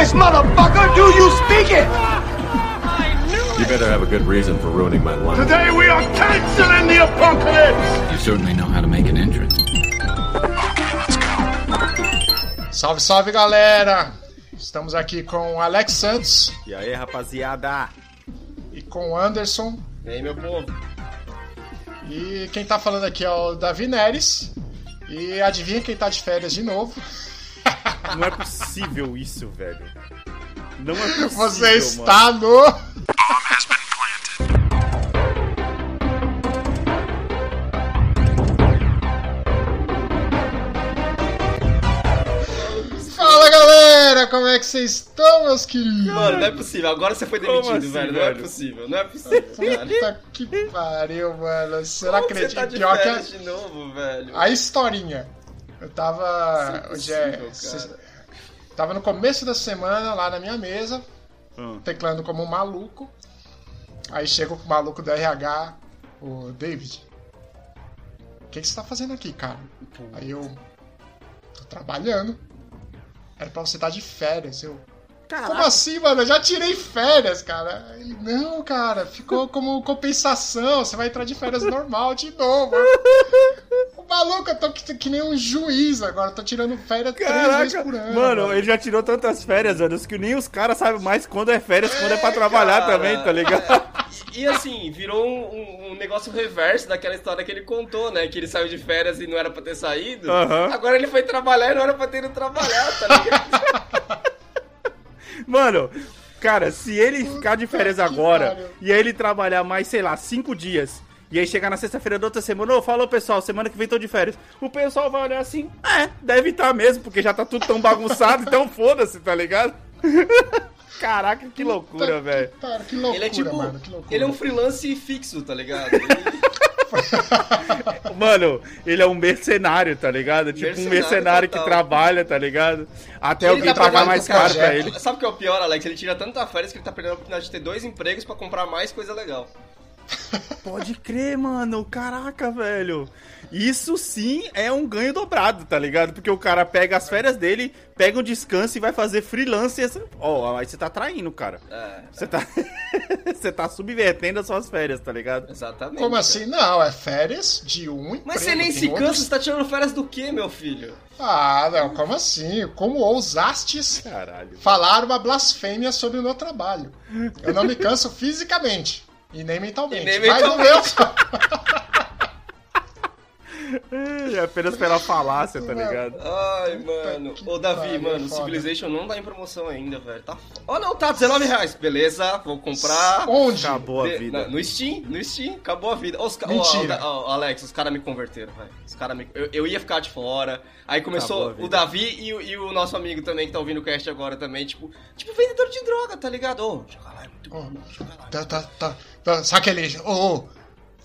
English, motherfucker! Do you speak it? You better have a good reason for ruining my life. Today we are canceling the apocalypse! You certainly know how to make an entrance. Salve, salve galera! Estamos aqui com o Alex Santos E aí, rapaziada? e com o Anderson. E aí, meu povo? E quem tá falando aqui é o Davi Neres. E adivinha quem tá de férias de novo? Não é possível isso, velho. Não é possível, Você mano. está no. Fala galera, como é que vocês estão, meus queridos? Mano, não é possível. Agora você foi demitido, assim, velho. Não é possível. Não é possível. Puta que pariu, mano. Você não Como você acredita? tá de Pior que a, de novo, velho. a historinha. Eu tava. É Hoje é. Tava no começo da semana lá na minha mesa, Hum. teclando como um maluco. Aí chega o maluco do RH, o David. O que, que você tá fazendo aqui, cara? Aí eu. tô trabalhando. Era pra você estar de férias. Eu. Como assim, mano? Eu já tirei férias, cara. Ele, não, cara, ficou como compensação. Você vai entrar de férias normal de novo. O maluco, eu tô que, que nem um juiz agora. Eu tô tirando férias três vezes Caraca, por ano. mano, ele já tirou tantas férias, Anderson, que nem os caras sabem mais quando é férias, quando é pra trabalhar cara. também, tá ligado? E assim, virou um, um- negócio reverso daquela história que ele contou, né? Que ele saiu de férias e não era pra ter saído. Agora ele foi trabalhar e não era pra ter ido trabalhar, tá ligado? Mano, cara, se ele ficar de férias agora pariu. e aí ele trabalhar mais, sei lá, cinco dias. E aí chegar na sexta-feira da outra semana, ô, falou pessoal, semana que vem tô de férias. O pessoal vai olhar assim, é, deve estar mesmo, porque já tá tudo tão bagunçado, então foda-se, tá ligado? Caraca, que loucura, velho. que loucura, Ele é tipo. mano. Que loucura. Ele é um freelance fixo, tá ligado? Ele- Mano, ele é um mercenário, tá ligado? Tipo um Mercenário mercenário que total. trabalha, tá ligado? Até Ele alguém tá pagar mais caro pra ele. Sabe o que é o pior, Alex? Ele tira tanta férias que ele tá perdendo a oportunidade de ter dois empregos pra comprar mais coisa legal. Pode crer, mano. Caraca, velho. Isso sim é um ganho dobrado, tá ligado? Porque o cara pega as férias dele, pega um descanso e vai fazer freelance. e Ó, aí você tá traindo, cara. É, Você tá. você tá subvertendo as suas férias, tá ligado? exatamente. Como cara. assim? Não, é férias de um emprego. Mas você nem se cansa, outros- você tá tirando férias do quê, meu filho? Ah, não, como assim? Como ousastes Caralho. falar uma blasfêmia sobre o meu trabalho? Eu não me canso fisicamente. E nem mentalmente. E nem Mas no mentalmente. É apenas pela falácia, tá ligado? Ai, mano. Ô, Davi, mano, é o foda. Civilization não tá em promoção ainda, velho. Tá... f- Oh, não, tá, 19 reais. Beleza, vou comprar. Onde? Acabou a vida. na- no Steam, no Steam, acabou a vida. Os ca- Mentira. ô, ô, Alex, os caras me converteram, velho. Os cara me... eu, eu ia ficar de fora. Aí começou o Davi e, o- e o nosso amigo também que tá ouvindo o cast agora também, tipo, tipo vendedor de droga, tá ligado? Ô, joga lá, lá. Tá, tá, tá, tá. Sabe aquele. Ô, ô,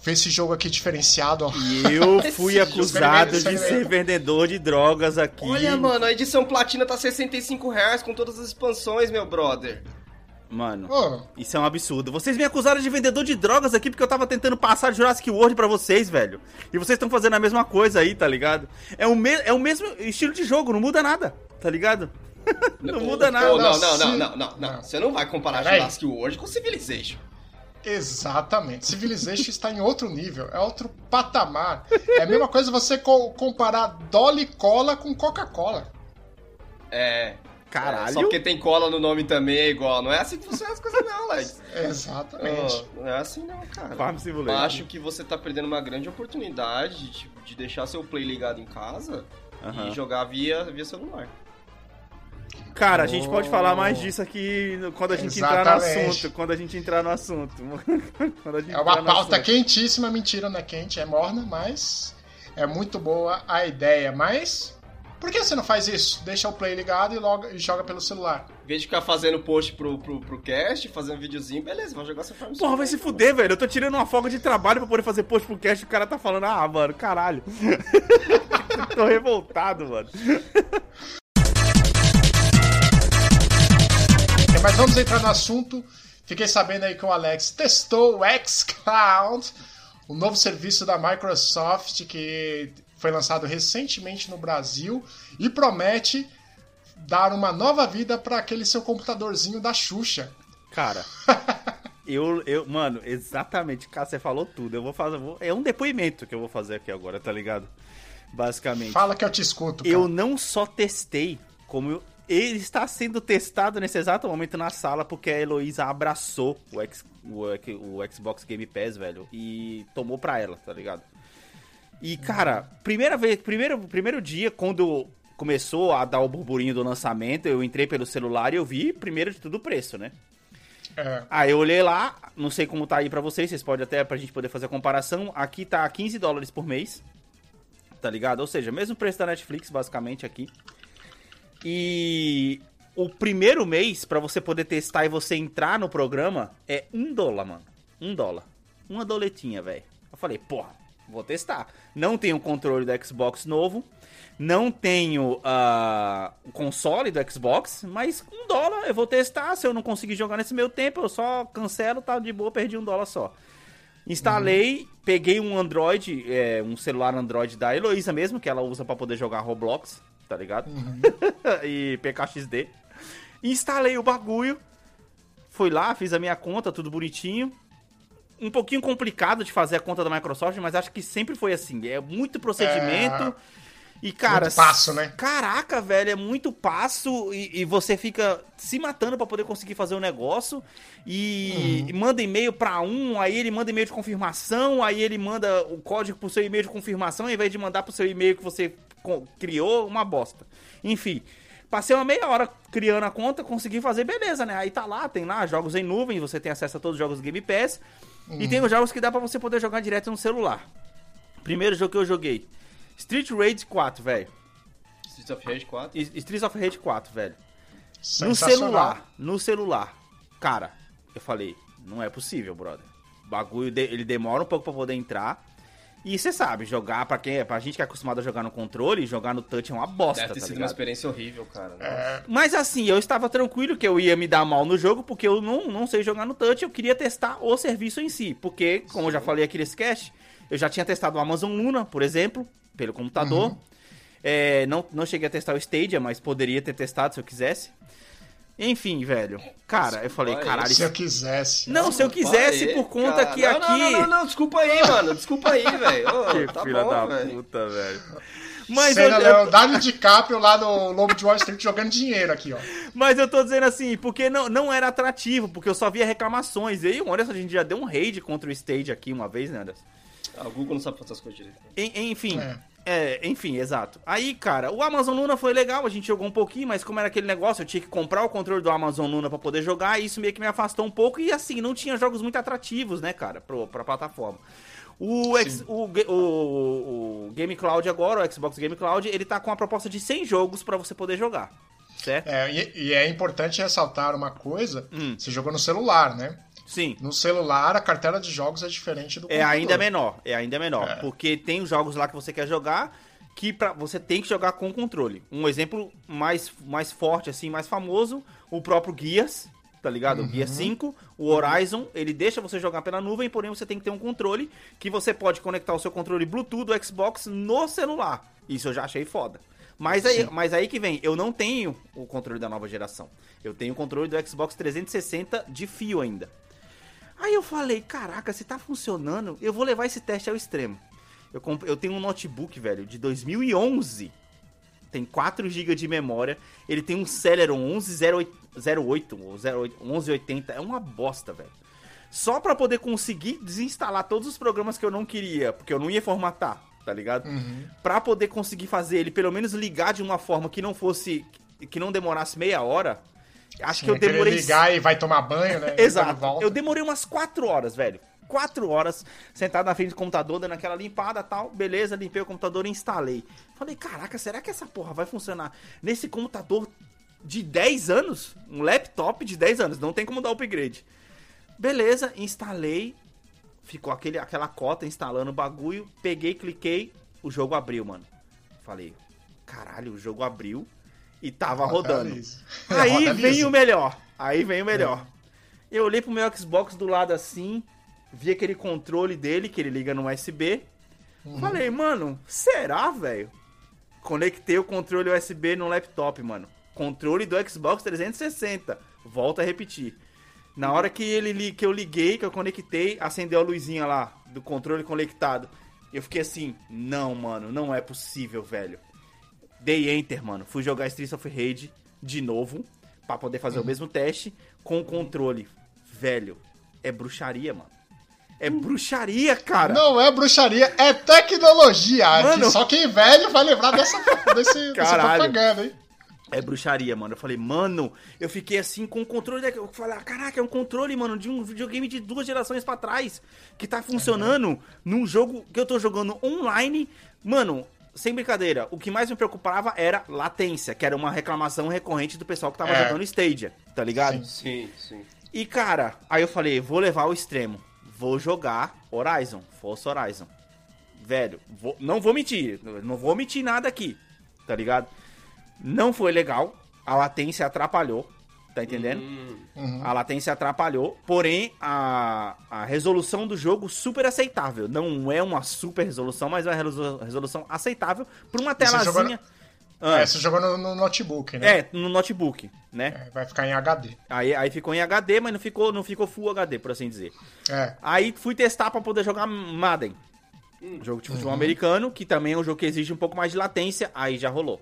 vê esse jogo aqui diferenciado, ó. E eu fui Esse acusado de ser vendedor de drogas aqui. Olha, mano, a edição platina tá 65 reais com todas as expansões, meu brother. Mano, Ô, isso é um absurdo. Vocês me acusaram de vendedor de drogas aqui porque eu tava tentando passar Jurassic World pra vocês, velho. E vocês estão fazendo a mesma coisa aí, tá ligado? É o, me é o mesmo estilo de jogo, não muda nada, tá ligado? Não muda nada. Não, não, Não, não, não, não. Você não vai comparar. Jurassic World com Civilization. Exatamente. Civilization está em outro nível, é outro patamar. É a mesma coisa você co- comparar Dolly Cola com Coca-Cola. É. Caralho. Só porque tem cola no nome também é igual. Não é assim que funcionam as coisas, não, Alex. Exatamente. Ô, não é assim, não, cara. Farm Simulator. Acho que você tá perdendo uma grande oportunidade de, de deixar seu play ligado em casa Aham. e jogar via, via celular. Cara, a gente pode falar mais disso aqui quando a gente entrar no Exatamente. assunto. Quando a gente entrar no assunto. Quando a gente É uma pauta assunto. quentíssima, mentira, não é quente, é morna, mas é muito boa a ideia. Mas por que você não faz isso? Deixa o play ligado e, logo, e joga pelo celular. Em vez de ficar fazendo post pro, pro, pro cast, fazendo um videozinho, beleza, vai jogar seu Farm Porra, vai se fuder, velho. Eu tô tirando uma folga de trabalho pra poder fazer post pro cast e o cara tá falando, ah, mano, caralho. tô revoltado, mano. Mas vamos entrar no assunto. Fiquei sabendo aí que o Alex testou o xCloud, o novo serviço da Microsoft que foi lançado recentemente no Brasil e promete dar uma nova vida pra aquele seu computadorzinho da Xuxa. Cara, eu, eu, mano, exatamente, cara, você falou tudo. Eu vou fazer, vou- é um depoimento que eu vou fazer aqui agora, tá ligado? Basicamente. Fala que eu te escuto, cara. Eu não só testei, como eu- ele está sendo testado nesse exato momento na sala, porque a Heloísa abraçou o, X- o, o Xbox Game Pass, velho, e tomou pra ela, tá ligado? E, cara, primeira vez, primeiro, primeiro dia, quando começou a dar o burburinho do lançamento, eu entrei pelo celular e eu vi, primeiro de tudo, o preço, né? É, Aí eu olhei lá, não sei como tá aí pra vocês, vocês podem até pra gente poder fazer a comparação. Aqui tá 15 dólares por mês, tá ligado? Ou seja, mesmo preço da Netflix, basicamente, aqui. E o primeiro mês, pra você poder testar e você entrar no programa, é um dólar, mano. Um dólar. Uma doletinha, velho. Eu falei, porra, vou testar. Não tenho controle do Xbox novo. Não tenho ah, o console do Xbox, mas um dólar eu vou testar. Se eu não conseguir jogar nesse meu tempo, eu só cancelo, tá de boa, perdi um dólar só. Instalei, peguei um Android, é, um celular Android da Heloísa mesmo, que ela usa pra poder jogar Roblox, tá ligado? e PKXD. Instalei o bagulho, fui lá, fiz a minha conta, tudo bonitinho. Um pouquinho complicado de fazer a conta da Microsoft, mas acho que sempre foi assim. É muito procedimento. E, cara. Muito passo, né? Caraca, velho, é muito passo e, e você fica se matando pra poder conseguir fazer o negócio. E, e manda e-mail pra um, aí ele manda e-mail de confirmação, aí ele manda o código pro seu e-mail de confirmação, ao invés de mandar pro seu e-mail que você criou, uma bosta. Enfim. Passei uma meia hora criando a conta, consegui fazer, beleza, né? Aí tá lá, tem lá jogos em nuvem, você tem acesso a todos os jogos do Game Pass. E tem os jogos que dá pra você poder jogar direto no celular. Primeiro jogo que eu joguei: Street Rage 4, velho. Streets of Rage 4. S- Streets of Rage 4, velho. No celular, no celular. Cara, eu falei, não é possível, brother. O bagulho, de- ele demora um pouco pra poder entrar. E você sabe, jogar pra quem é, pra gente que é acostumado a jogar no controle, jogar no touch é uma bosta, Deve ter tá sido uma ligado? experiência horrível, cara. É, Mas assim, eu estava tranquilo que eu ia me dar mal no jogo, porque eu não, não sei jogar no touch, eu queria testar o serviço em si. Porque, como eu já falei aqui nesse cast, eu já tinha testado o Amazon Luna, por exemplo, pelo computador. É, não, não cheguei a testar o Stadia, mas poderia ter testado se eu quisesse. Enfim, velho. Cara, eu falei, caralho. se eu quisesse. Não, se eu quisesse, Pai, por conta cara. que não, aqui. Não, não, não, desculpa aí, mano. Desculpa aí, velho. Ô, Que tá filha bom, da velho. puta, velho. Mas Cena eu, Leonardo DiCaprio lá no Lobo de Wall Street jogando dinheiro aqui, ó. Mas eu tô dizendo assim, porque não, não era atrativo, porque eu só via reclamações. E aí o Anderson, a gente já deu um raid contra o Stage aqui uma vez, né, Anderson? O Google não sabe fazer as coisas direito. En- enfim, É. é, enfim, exato. Aí, cara, o Amazon Luna foi legal, a gente jogou um pouquinho, mas como era aquele negócio, eu tinha que comprar o controle do Amazon Luna pra poder jogar, e isso meio que me afastou um pouco, e assim, não tinha jogos muito atrativos, né, cara, pro, pra plataforma. O, X- o, o, o Game Cloud agora, o Xbox Game Cloud, ele tá com a proposta de 100 jogos pra você poder jogar, certo? É, e, e é importante ressaltar uma coisa: Hum. você jogou no celular, né? Sim. No celular, a cartela de jogos é diferente do É computador. ainda menor, é ainda menor. É. Porque tem os jogos lá que você quer jogar que pra, você tem que jogar com controle. Um exemplo mais, mais forte, assim, mais famoso, o próprio Gears, tá ligado? O Gears 5, o Horizon, ele deixa você jogar pela nuvem, porém você tem que ter um controle que você pode conectar o seu controle Bluetooth do Xbox no celular. Isso eu já achei foda. Mas aí, mas aí que vem, eu não tenho o controle da nova geração. Eu tenho o controle do Xbox 360 de fio ainda. Aí eu falei, caraca, se tá funcionando, eu vou levar esse teste ao extremo. Eu, comp- eu tenho um notebook, velho, de 2011. Tem 4 GB de memória. Ele tem um Celeron 1108 ou 08 1180. É uma bosta, velho. Só pra poder conseguir desinstalar todos os programas que eu não queria, porque eu não ia formatar, tá ligado? Pra poder conseguir fazer ele pelo menos ligar de uma forma que não fosse que não demorasse meia hora. Acho que eu Querer demorei ligar e vai tomar banho, né? Exato. Eu demorei umas 4 horas, velho. 4 horas sentado na frente do computador, dando aquela limpada tal. Beleza, limpei o computador e instalei. Falei, caraca, será que essa porra vai funcionar nesse computador de 10 anos? Um laptop de 10 anos, não tem como dar upgrade. Beleza, instalei. Ficou aquele, aquela cota instalando o bagulho. Peguei, cliquei. O jogo abriu, mano. Falei, caralho, o jogo abriu e tava Roda rodando. liso. Aí Roda vem liso. o melhor. Aí vem o melhor. Eu olhei pro meu Xbox do lado assim, vi aquele controle dele que ele liga no USB. Falei, mano, será, velho? Conectei o controle USB no laptop, mano. controle do Xbox 360. Volto a repetir. Na hora que, ele, que eu liguei, que eu conectei, acendeu a luzinha lá do controle conectado. Eu fiquei assim, não, mano, não é possível, velho. Dei enter, mano. Fui jogar Streets of Rage de novo, pra poder fazer o mesmo teste com o controle. Velho, é bruxaria, mano. É bruxaria, cara. Não é bruxaria, é tecnologia. Mano. Só quem velho vai lembrar dessa, desse, dessa propaganda, hein? É bruxaria, mano. Eu falei, mano, eu fiquei assim com o controle. Eu falei, ah, caraca, é um controle, mano, de um videogame de duas gerações pra trás. Que tá funcionando num jogo que eu tô jogando online. Mano, sem brincadeira, o que mais me preocupava era latência, que era uma reclamação recorrente do pessoal que tava É. jogando Stadia, tá ligado? Sim, sim. E cara, aí eu falei, vou levar ao extremo. Vou jogar Horizon, Força Horizon. Velho, vou- não vou mentir, não vou mentir nada aqui, tá ligado? Não foi legal, a latência atrapalhou, tá entendendo? Hum, A latência atrapalhou, porém a, a resolução do jogo super aceitável. Não é uma super resolução, mas é uma resolu- resolução aceitável pra uma telazinha. Ah, É, você jogou no, no notebook, né? é, no notebook, né? É, Vai ficar em HD. Aí, aí ficou em HD, mas não ficou, não ficou Full HD, por assim dizer. É. Aí fui testar pra poder jogar Madden. Jogo de futebol americano, que também é um jogo que exige um pouco mais de latência, aí já rolou.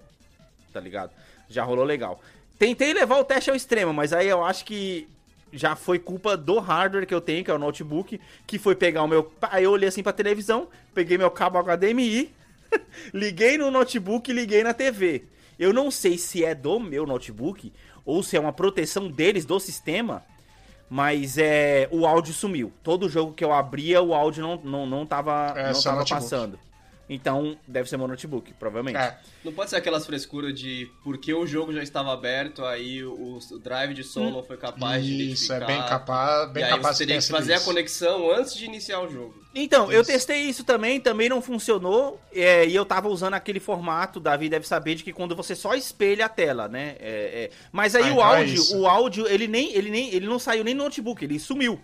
Tá ligado? Já rolou legal. Tentei levar o teste ao extremo, mas aí eu acho que já foi culpa do hardware que eu tenho, que é o notebook, que foi pegar o meu. Aí eu olhei assim pra televisão, peguei meu cabo HDMI, liguei no notebook e liguei na TV. Eu não sei se é do meu notebook ou se é uma proteção deles do sistema, mas é o áudio sumiu. Todo jogo que eu abria, o áudio não, não, não tava, É, não tava notebook. passando. Então, deve ser meu notebook, provavelmente. É. Não pode ser aquelas frescuras de porque o jogo já estava aberto, aí o, o drive de som não foi capaz de Isso, é bem capaz, bem e aí capaz você de teria ter que fazer a isso. conexão antes de iniciar o jogo. Então, eu Isso. testei isso também, também não funcionou. é, e eu tava usando aquele formato, Davi deve saber, de que quando você só espelha a tela, né? é, é. Mas aí Ah, o então é áudio, isso. o áudio, ele nem, ele nem, ele não saiu nem no notebook, ele sumiu.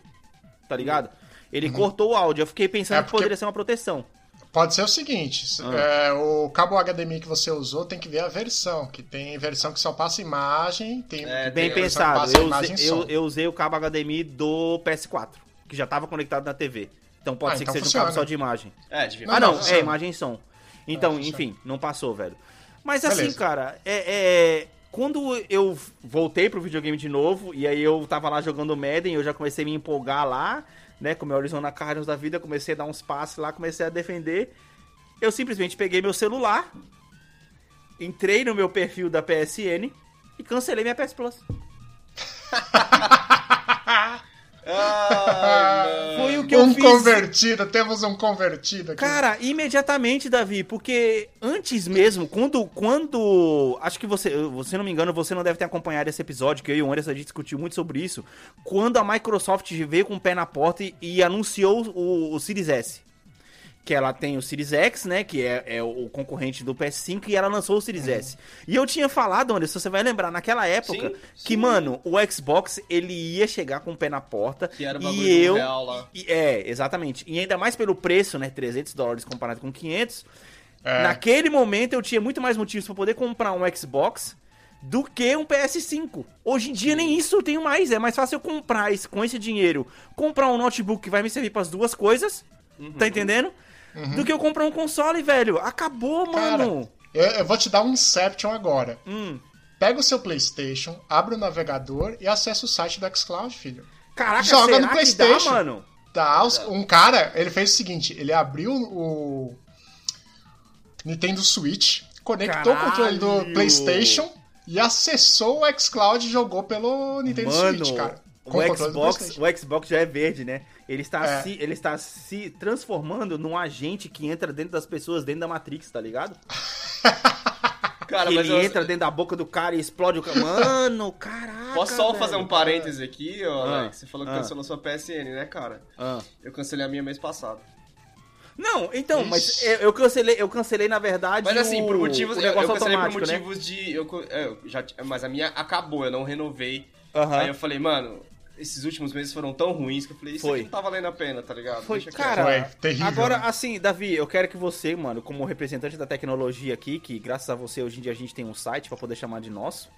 Tá ligado? Ele cortou o áudio. Eu fiquei pensando É que porque- poderia ser uma proteção. Pode ser o seguinte, Ah. é, o cabo HDMI que você usou tem que ver a versão, que tem versão que só passa imagem, tem É, Bem tem- versão que pensado. passa Eu imagem usei, eu, eu usei o cabo HDMI do PS4, que já tava conectado na TV. Então pode Ah, ser então que seja um cabo só de imagem. É, devia Não, ah, não, funciona. é imagem e som. Então, funciona. enfim, não passou, velho. Mas assim, Beleza. cara, é, é- Quando eu voltei pro videogame de novo, e aí eu tava lá jogando Madden, eu já comecei a me empolgar lá, né? Com o meu Arizona Cardinals da vida, comecei a dar uns passes lá, comecei a defender. Eu simplesmente peguei meu celular, entrei no meu perfil da PSN e cancelei minha PS Plus. Ai, Foi o que eu um fiz. convertido, temos um convertido aqui. Cara, imediatamente, Davi, porque antes mesmo, quando. quando acho que você, você não me engano, você não deve ter acompanhado esse episódio, que eu e o Anderson a gente discutiu muito sobre isso. Quando a Microsoft veio com o pé na porta e, e anunciou o, o Series S. Que ela tem o Series X, né? Que é, é o concorrente do PS5, e ela lançou o Series S. E eu tinha falado, Anderson, você vai lembrar, naquela época, Sim, que, sim. mano, o Xbox ele ia chegar com o pé na porta. Que era o bagulho e eu. real lá. E- é, exatamente. E ainda mais pelo preço, né? 300 dólares comparado com 500. É. Naquele momento eu tinha muito mais motivos pra poder comprar um Xbox do que um PS5. Hoje em dia nem isso eu tenho mais. É mais fácil eu comprar esse, com esse dinheiro, comprar um notebook que vai me servir pras duas coisas. Uhum. Tá entendendo? Do que eu comprar um console, velho. Acabou, Cara, mano. eu, eu vou te dar um Inception agora. Hum. Pega o seu PlayStation, abre o navegador e acessa o site do xCloud, filho. Caraca, Joga será no PlayStation. dá, mano? Os- um cara, ele fez o seguinte, ele abriu o Nintendo Switch, conectou Caralho. o controle do PlayStation e acessou o xCloud e jogou pelo Nintendo Mano, Switch, cara. O Com Xbox, o Xbox já é verde, né? Ele está, É. se, ele está se transformando num agente que entra dentro das pessoas, dentro da Matrix, tá ligado? Cara, mas ele eu, entra dentro da boca do cara e explode o cara. Mano, caraca. posso só velho. fazer um parêntese aqui, ó, Ah, Alex? Você falou que ah. cancelou sua PSN, né, cara? Ah. Eu cancelei a minha mês passado. Não, então, mas Ixi. eu, eu cancelei, eu cancelei na verdade. Mas assim, por motivos. Eu, eu cancelei por né? motivos de. Eu, é, eu já, mas a minha acabou, eu não renovei. Aham. Aí eu falei, mano, esses últimos meses foram tão ruins que eu falei, isso Foi. aqui não tá valendo a pena, tá ligado? Foi, Deixa cara. Foi terrível, Agora, assim, Davi, eu quero que você, mano, como representante da tecnologia aqui, que graças a você hoje em dia a gente tem um site pra poder chamar de nosso.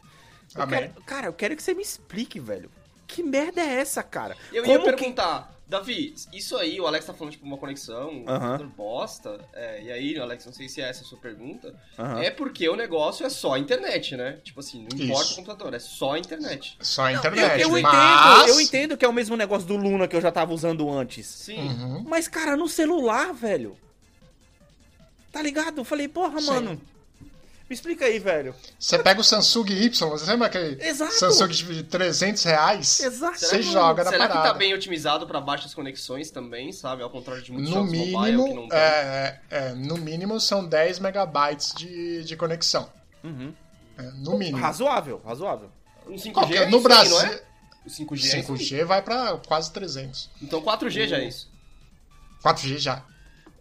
eu Amém. quero- cara, eu quero que você me explique, velho. Que merda é essa, cara? Eu ia Como que- perguntar, Davi, isso aí, o Alex tá falando, tipo, uma conexão, um Aham. computador bosta, é, e aí, Alex, não sei se é essa a sua pergunta, é porque o negócio é só a internet, né? Tipo assim, não importa Isso. o computador, é só a internet. Só a Eu, internet. eu mas... entendo, eu entendo que é o mesmo negócio do Luna que eu já tava usando antes. Sim. Uhum. Mas, cara, no celular, velho. Tá ligado? Eu falei, porra, Sim. mano. Me explica aí, velho. Você pega o Samsung Y, você lembra aquele Exato. Samsung de 300 reais? Exato. Você Será que- joga na Será parada. que tá bem otimizado pra baixas conexões também, sabe? Ao contrário de muitos No jogos mobile que não mínimo, tem. é, é, no mínimo são 10 megabytes de, de conexão. Uhum. É, no mínimo. Razoável, razoável. Um 5G Qualquer- é no isso aí, Brasil, não é? O 5G, é isso aí. 5G vai pra quase 300. Então 4G já é isso. 4G já.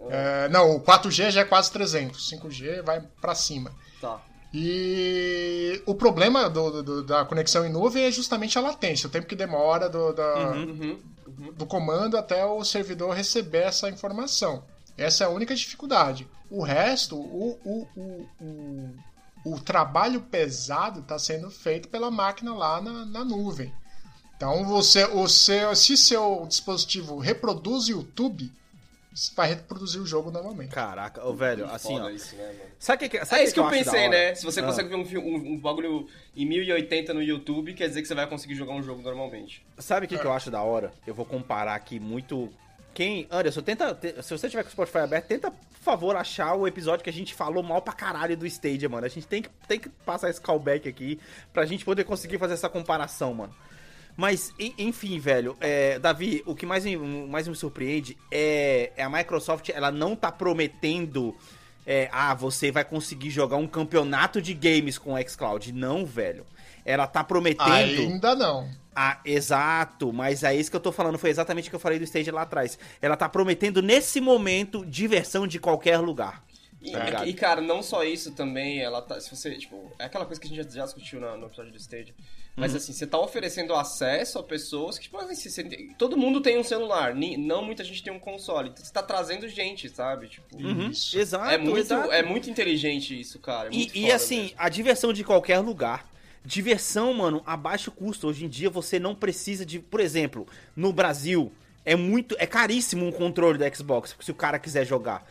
É, não, o 4G já é quase 300. 5G vai pra cima. Tá. E o problema do- do- da conexão em nuvem é justamente a latência, o tempo que demora do, da- Uhum. do comando até o servidor receber essa informação. Essa é a única dificuldade. O resto, o, o, o, o, o trabalho pesado está sendo feito pela máquina lá na, na nuvem. Então, você, o seu, se seu dispositivo reproduz o YouTube, vai reproduzir o jogo normalmente. Caraca, ô, velho, assim, Foda ó. isso, né, mano? Sabe o que, sabe É isso que eu acho da pensei, né? Se você Ah. consegue ver um, um, um bagulho em 1080 no YouTube, quer dizer que você vai conseguir jogar um jogo normalmente. Sabe o que, que eu acho da hora? Eu vou comparar aqui muito. Quem. Anderson, tenta. te- Se você tiver com o Spotify aberto, tenta, por favor, achar o episódio que a gente falou mal pra caralho do Stadia, mano. A gente tem que, tem que passar esse callback aqui pra gente poder conseguir fazer essa comparação, mano. Mas, en- enfim, velho, é, Davi, o que mais me, mais me surpreende é, é a Microsoft, ela não tá prometendo. é, ah, você vai conseguir jogar um campeonato de games com o xCloud. Não, velho. Ela tá prometendo. Ainda não. Ah, exato, mas é isso que eu tô falando, foi exatamente o que eu falei do stage lá atrás. Ela tá prometendo nesse momento diversão de qualquer lugar. E, Tá e, cara, não só isso também, ela tá. Se você, tipo, é aquela coisa que a gente já, já discutiu na- no episódio do Stage. Mas assim, você tá oferecendo acesso a pessoas que, tipo, assim, você todo mundo tem um celular, ni- não muita gente tem um console. Então você tá trazendo gente, sabe? Tipo, Uhum, Isso. Exato, é, muito, exato. é muito inteligente isso, cara. é E, e assim, mesmo. a diversão de qualquer lugar. Diversão, mano, a baixo custo. Hoje em dia você não precisa de. Por exemplo, no Brasil, é muito. É caríssimo um controle do Xbox, se o cara quiser jogar.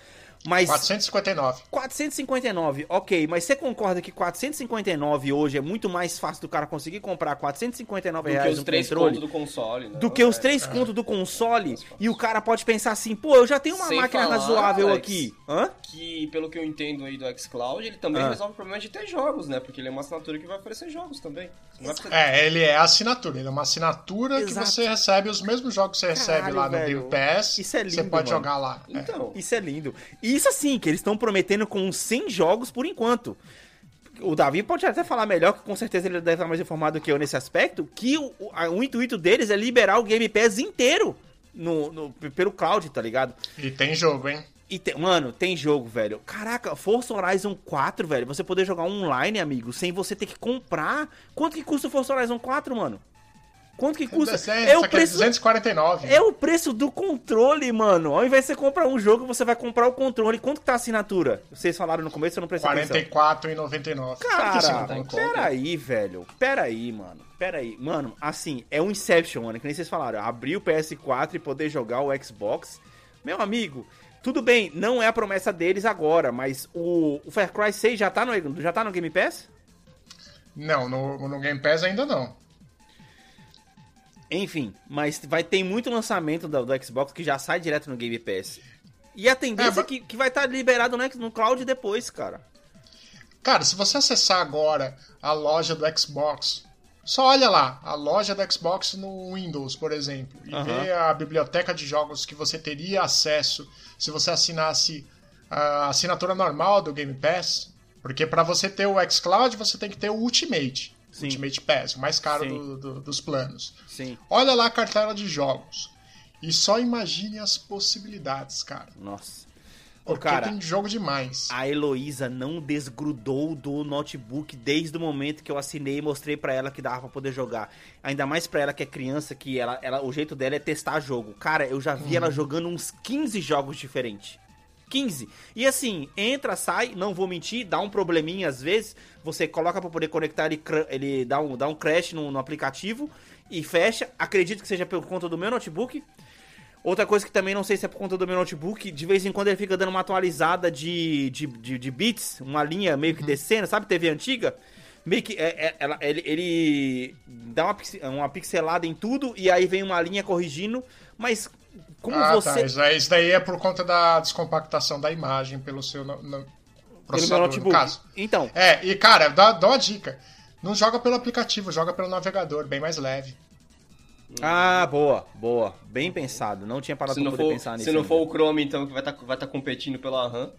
Mas. 459. 459, ok, mas você concorda que 459 hoje é muito mais fácil do cara conseguir comprar 459 do que reais os um três controle contos do console, né? do que os É. três contos do console e o cara pode pensar assim, pô, eu já tenho uma Sem máquina falar, razoável Alex, aqui. Hã? Que, pelo que eu entendo aí do xCloud, ele também Ah. resolve o problema de ter jogos, né? Porque ele é uma assinatura que vai oferecer jogos também. Você não precisar- É, ele é assinatura. Ele é uma assinatura Exato. que você recebe os mesmos jogos que você recebe Caralho, lá no velho. Game Pass. Isso é Você lindo, pode mano. jogar lá. É. Então, Isso é lindo. E isso assim, que eles estão prometendo com 100 jogos por enquanto. O Davi pode até falar melhor, que com certeza ele deve estar mais informado que eu nesse aspecto, que o, o, a- o intuito deles é liberar o Game Pass inteiro no, no- pelo cloud, tá ligado? E tem jogo, hein? E tem- mano, tem jogo, velho. Caraca, Forza Horizon 4, velho. Você poder jogar online, amigo, sem você ter que comprar. Quanto que custa o Forza Horizon 4, mano? Quanto que custa? É, É o que preço, 249. é o preço do controle, mano. Ao invés de você comprar um jogo, você vai comprar o controle. Quanto que tá a assinatura? Vocês falaram no começo, eu não prestei atenção. 44,99. Claro que isso Cara, não tá conta. peraí, velho. Peraí, mano. Peraí. Mano, assim, é um Inception, mano. Que nem vocês falaram. Abrir o PS4 e poder jogar o Xbox. Meu amigo, tudo bem, não é a promessa deles agora, mas o, o Far Cry 6 já tá, no, já tá no Game Pass? Não, no, no Game Pass ainda não. Enfim, mas vai ter muito lançamento do, do Xbox que já sai direto no Game Pass. E a tendência É, é, que, que vai estar liberado no, no cloud depois, cara. Cara, se você acessar agora a loja do Xbox, só olha lá, a loja do Xbox no Windows, por exemplo, e Aham. vê a biblioteca de jogos que você teria acesso se você assinasse a assinatura normal do Game Pass, porque para você ter o xCloud você tem que ter o Ultimate, Sim. Ultimate Pass, o mais caro do- do- dos planos. Sim. Olha lá a cartela de jogos e só imagine as possibilidades, cara. Nossa. Porque cara, tem jogo demais. A Heloísa não desgrudou do notebook desde o momento que eu assinei e mostrei pra ela que dava pra poder jogar. Ainda mais pra ela que é criança, que ela, ela, o jeito dela é testar jogo. Cara, eu já vi ela jogando uns 15 jogos diferentes. 15. E assim, entra, sai, não vou mentir, dá um probleminha às vezes. Você coloca pra poder conectar, ele, ele dá, um, dá um crash no, no aplicativo e fecha. Acredito que seja por conta do meu notebook. Outra coisa que também não sei se é por conta do meu notebook, de vez em quando ele fica dando uma atualizada de, de, de, de bits, uma linha meio que descendo, sabe? TV antiga. Meio que é, é- ela, ele, ele dá uma, uma pixelada em tudo e aí vem uma linha corrigindo, mas como ah, você. tá. Isso daí, isso daí é por conta da descompactação da imagem pelo seu no, no pelo processador, no notebook. caso. Então, É, e cara, dá, dá uma dica. Não joga pelo aplicativo, joga pelo navegador, bem mais leve. ah, boa, boa. Bem pensado. Não tinha parado Se pra poder for, pensar nisso. se não ainda. for o Chrome, então, que vai estar vai tá competindo pela RAM.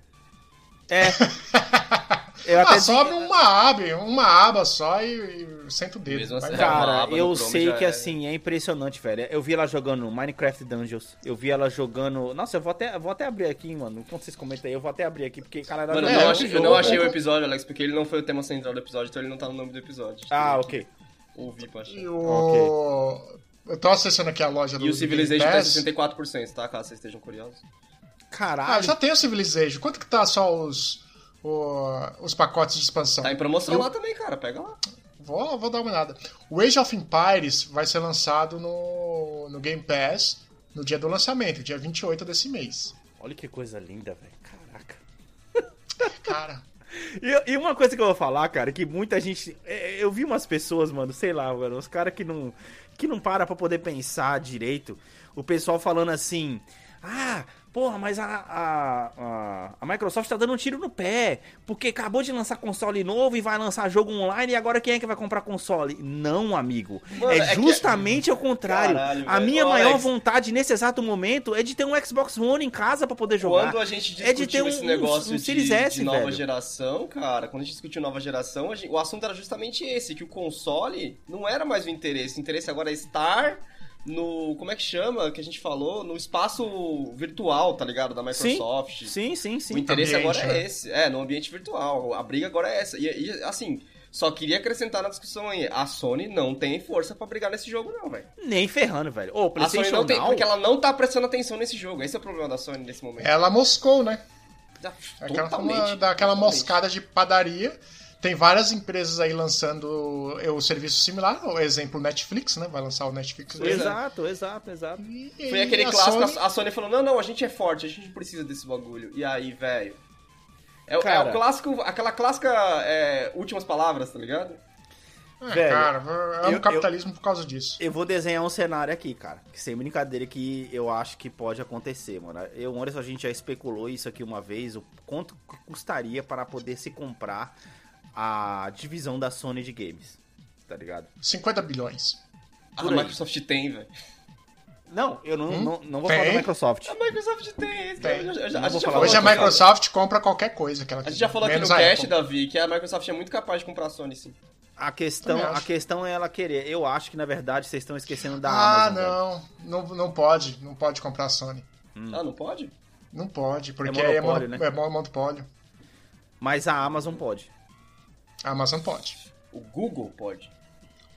É. Eu até Ah, sobe uma aba, uma aba só e, e senta o dedo. Assim, Cara, eu sei que é- assim, é impressionante, velho. Eu vi ela jogando Minecraft Dungeons. Eu vi ela jogando. Nossa, eu vou até, vou até abrir aqui, mano. Enquanto vocês comentam aí, eu vou até abrir aqui, porque, cara, ela Mano, eu jogando não, achei, eu jogo, não achei o episódio, Alex, porque ele não foi o tema central do episódio, então ele não tá no nome do episódio. Ah, ok. que Ouvir pra achar. E o... Eu tô acessando aqui a loja do E o Civilization tá Pass. 64%, tá? Caso vocês estejam curiosos. Ah, Caralho. já tem o Civilization. Quanto que tá só os, o- os pacotes de expansão? Tá em promoção Eu- lá também, cara. Pega lá. Vou, vou dar uma olhada. O Age of Empires vai ser lançado no, no Game Pass no dia do lançamento, dia 28 desse mês. Olha que coisa linda, velho. Caraca. Cara, E, uma coisa que eu vou falar, cara, que muita gente. é, Eu vi umas pessoas, mano, sei lá, mano, os caras que não. que não para pra poder pensar direito. O pessoal falando assim. Ah, porra, mas a, a, a, a Microsoft tá dando um tiro no pé. Porque acabou de lançar console novo e vai lançar jogo online e agora quem é que vai comprar console? Não, amigo. Mano, é é que- justamente ao contrário. Caralho, a minha maior Alex. vontade nesse exato momento é de ter um Xbox One em casa pra poder jogar. Quando a gente é de discutiu ter um, esse negócio um de, Series S, de nova velho. geração, cara, quando a gente discutiu nova geração, gente- o assunto era justamente esse, que o console não era mais o interesse. O interesse agora é estar no. Como é que chama? Que a gente falou? No espaço virtual, tá ligado? Da Microsoft. Sim, sim, sim. O interesse Ambiente, agora é né? esse. É, no ambiente virtual. A briga agora é essa. E, e, assim, só queria acrescentar na discussão aí. A Sony não tem força pra brigar nesse jogo, não, velho. Nem ferrando, velho. Ô, A Sony não tem. Porque ela não tá prestando atenção nesse jogo. Esse é o problema da Sony nesse momento. ela moscou, né? Já- Aquela, Totalmente. daquela totalmente. moscada de padaria. Tem várias empresas aí lançando o, serviço similar. O exemplo Netflix, né? Vai lançar o Netflix. É. Exato, exato, exato. E- Foi aquele a clássico, Sony- a Sony falou, não, não, a gente é forte, a gente precisa desse bagulho. E aí, velho... É, o- é o clássico, aquela clássica é, últimas palavras, tá ligado? É, Velho, cara, é um eu- capitalismo por causa disso. Eu vou desenhar um cenário aqui, cara. Que sem brincadeira que eu acho que pode acontecer, mano. Eu, Anderson, a gente já especulou isso aqui uma vez. O quanto custaria para poder se comprar a divisão da Sony de games. Tá ligado? 50 bilhões. A Por aí. Microsoft tem, velho. Não, eu não, Hum? não, não vou Tem? falar da Microsoft. A Microsoft tem, Tem. eu eu Não a gente Hoje a Microsoft compra qualquer coisa que ela A gente já falou aqui no menos a cast. Davi, que a Microsoft é muito capaz de comprar a Sony, sim. A questão, a questão é ela querer. Eu acho que, na verdade, vocês estão esquecendo da Ah, Amazon. velho. não, não. Não pode. Não pode comprar a Sony. Ah, não pode? Não pode, porque É é, monopólio, mono- né? é mon- monopólio. Mas a Amazon pode. A Amazon pode. O Google pode.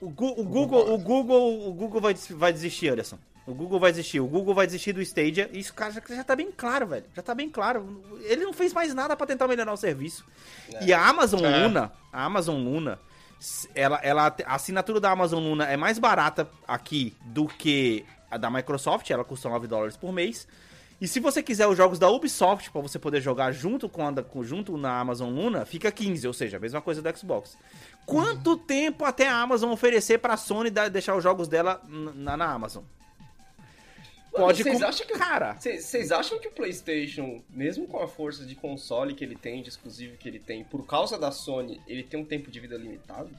O, Gu- o Google, o Google, o Google vai, des- vai desistir, Anderson. O Google vai desistir. O Google vai desistir do Stadia. Isso, cara, já, já tá bem claro, velho. Já tá bem claro. Ele não fez mais nada pra tentar melhorar o serviço. E a Amazon É. Luna, a Amazon Luna, ela, ela, a assinatura da Amazon Luna é mais barata aqui do que a da Microsoft. Ela custa 9 dólares por mês. E se você quiser os jogos da Ubisoft pra você poder jogar junto com a da- junto na Amazon Luna, fica 15, ou seja, a mesma coisa do Xbox. Quanto tempo até a Amazon oferecer pra Sony dar- deixar os jogos dela na, na Amazon? Pode vocês com- acham que Cara, vocês acham que o PlayStation, mesmo com a força de console que ele tem, de exclusivo que ele tem, por causa da Sony, ele tem um tempo de vida limitado?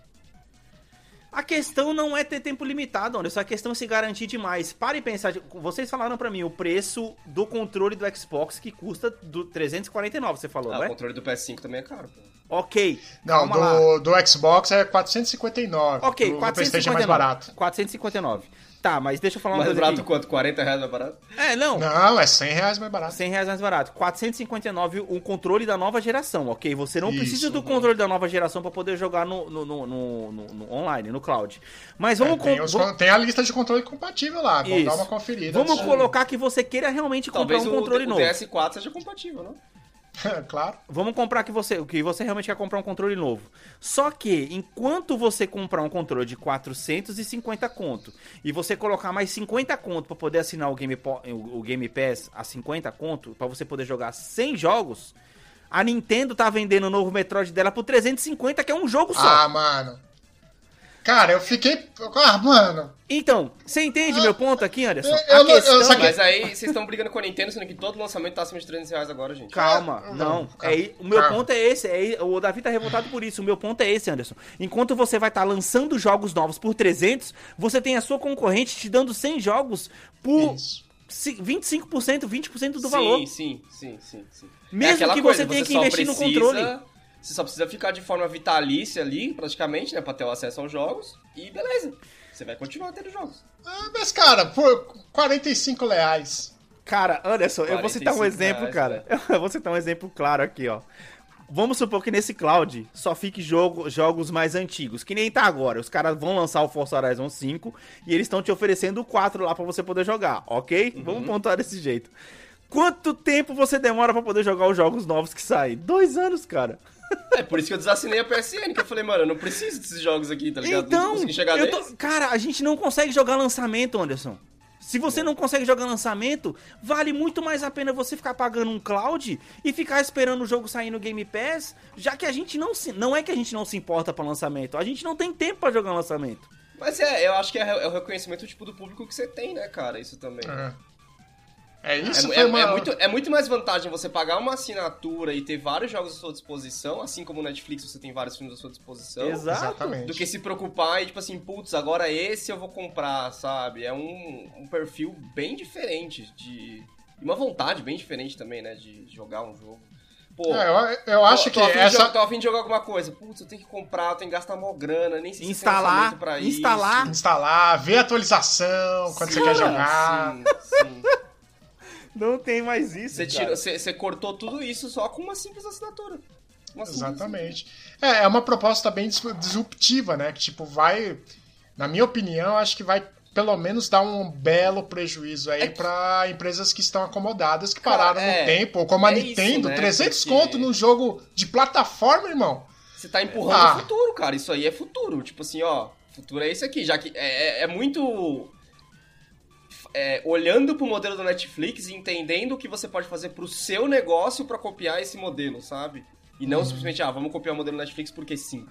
A questão não é ter tempo limitado, Anderson. A questão é se garantir demais. Para e pensar. Vocês falaram pra mim o preço do controle do Xbox que custa do 349, você falou, Ah, não o é? controle do PS5 também é caro, pô. Ok. Não, lá. do, do Xbox é 459. Ok, do, do PlayStation é mais 459. barato. 459. Tá, mas deixa eu falar uma Mais coisa barato aqui. quanto? 40 reais mais barato? É, não. Não, é 100 reais mais barato. 100 reais mais barato. 459 o controle da nova geração, ok? Você não Isso, precisa do controle da nova geração pra poder jogar no, no, no, no- no- no online, no cloud. Mas vamos... É, tem, os vamos- tem a lista de controle compatível lá, vamos Isso. dar uma conferida. Vamos de- colocar que você queira realmente comprar Talvez um o, controle o novo. DS4 seja compatível, não? claro. Vamos comprar que você, que você realmente quer comprar um controle novo. Só que enquanto você comprar um controle de 450 conto e você colocar mais 50 conto pra poder assinar o Game, o Game Pass a 50 conto pra você poder jogar 100 jogos, a Nintendo tá vendendo o novo Metroid dela por 350, que é um jogo só. Ah, mano. Cara, eu fiquei. Ah, mano. Então, você entende meu ponto aqui, Anderson? Eu eu questão... só que- Mas aí vocês estão brigando com a Nintendo, sendo que todo lançamento tá acima de 300 reais agora, gente. Calma, Não, não. calma, É, o meu calma. ponto é esse. É, o Davi tá revoltado por isso. O meu ponto é esse, Anderson. Enquanto você vai estar lançando jogos novos por 300, você tem a sua concorrente te dando 100 jogos por Isso. ci- 25%, 20% do sim, valor. Sim, sim, sim, sim. Mesmo aquela que coisa, você tenha que investir no precisa- controle. Você só precisa ficar de forma vitalícia ali, praticamente, né? Pra ter o acesso aos jogos. E beleza. Você vai continuar tendo jogos. Ah, mas, cara, por 45 reais. Cara, Anderson, eu vou citar um 45 exemplo, reais, cara. Eu vou citar um exemplo claro aqui, ó. Vamos supor que nesse cloud só fique jogo, jogos mais antigos, que nem tá agora. Os caras vão lançar o Forza Horizon 5 e eles estão te oferecendo o 4 lá pra você poder jogar, ok? Uhum. Vamos pontuar desse jeito. Quanto tempo você demora pra poder jogar os jogos novos que saem? Dois anos, cara. É por isso que eu desassinei a PSN, que eu falei, mano, eu não preciso desses jogos aqui, tá ligado? não Então, consegui chegar eu tô- cara, a gente não consegue jogar lançamento, Anderson. Se você não consegue jogar lançamento, vale muito mais a pena você ficar pagando um cloud e ficar esperando o jogo sair no Game Pass, já que a gente não se, não é que a gente não se importa pra lançamento, a gente não tem tempo pra jogar lançamento. Mas é, eu acho que é, é o reconhecimento, tipo, do público que você tem, né, cara? Isso também. É, é É, isso, é- foi uma... é muito, é muito mais vantagem você pagar uma assinatura e ter vários jogos à sua disposição, assim como no Netflix você tem vários filmes à sua disposição. Exato. Exatamente. Do que se preocupar e, tipo assim, putz, agora esse eu vou comprar, sabe? É um, um perfil bem diferente de. E uma vontade bem diferente também, né? De jogar um jogo. Pô, É, eu, eu acho tô, que tô, a fim de essa... jogar, tô a fim de jogar alguma coisa. Putz, eu tenho que comprar, eu tenho que gastar mó grana, nem sei se tem Instalar, orçamento pra isso. instalar. Instalar, ver a atualização quando você quer jogar. Sim, sim. Não tem mais isso, Você, tira, você, você cortou tudo isso só com uma simples assinatura. Uma simples Exatamente. É, é uma proposta bem dis- disruptiva, né? Que, tipo, vai... Na minha opinião, acho que vai pelo menos dar um belo prejuízo aí pra empresas que estão acomodadas, que É Cara, pararam é, no tempo. Ou como a é isso, Nintendo, né? 300 Porque- conto num jogo de plataforma, irmão. Você tá empurrando Ah. o futuro, cara. Isso aí é futuro. Tipo assim, ó, futuro é esse aqui. Já que é, é- é muito. É, olhando pro modelo da Netflix e entendendo o que você pode fazer pro seu negócio pra copiar esse modelo, sabe? E Uhum. não simplesmente, ah, vamos copiar o modelo Netflix porque sim.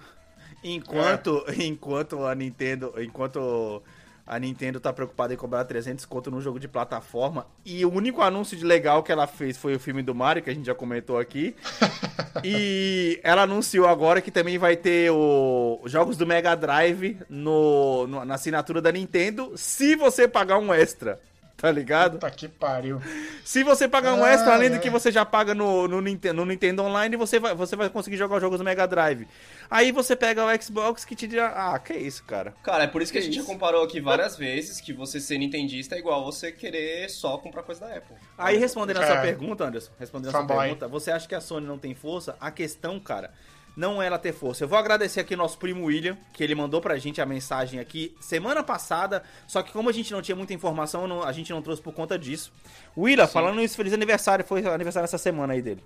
Enquanto, enquanto a Nintendo, enquanto a Nintendo tá preocupada em cobrar 300 conto num jogo de plataforma e o único anúncio de legal que ela fez foi o filme do Mario, que a gente já comentou aqui. e ela anunciou agora que também vai ter o os jogos do Mega Drive no, no- na assinatura da Nintendo, se você pagar um extra. Tá ligado? Puta que pariu. Se você pagar um Ah, extra, além do é. que você já paga no, no, Nintendo, no Nintendo Online, você vai, você vai conseguir jogar os jogos do Mega Drive. Aí você pega o Xbox que te diz, ah, que isso, cara. Cara, é por isso que, a Que gente isso? já comparou aqui várias vezes que você ser nintendista é igual você querer só comprar coisa da Apple. Aí respondendo a sua É. pergunta, Anderson, respondendo a sua Fanboy. pergunta, você acha que a Sony não tem força? A questão, cara, não é ela ter força. Eu vou agradecer aqui nosso primo William, que ele mandou pra gente a mensagem aqui semana passada, só que como a gente não tinha muita informação, não- a gente não trouxe por conta disso. William, falando isso, feliz aniversário, foi aniversário essa semana aí dele.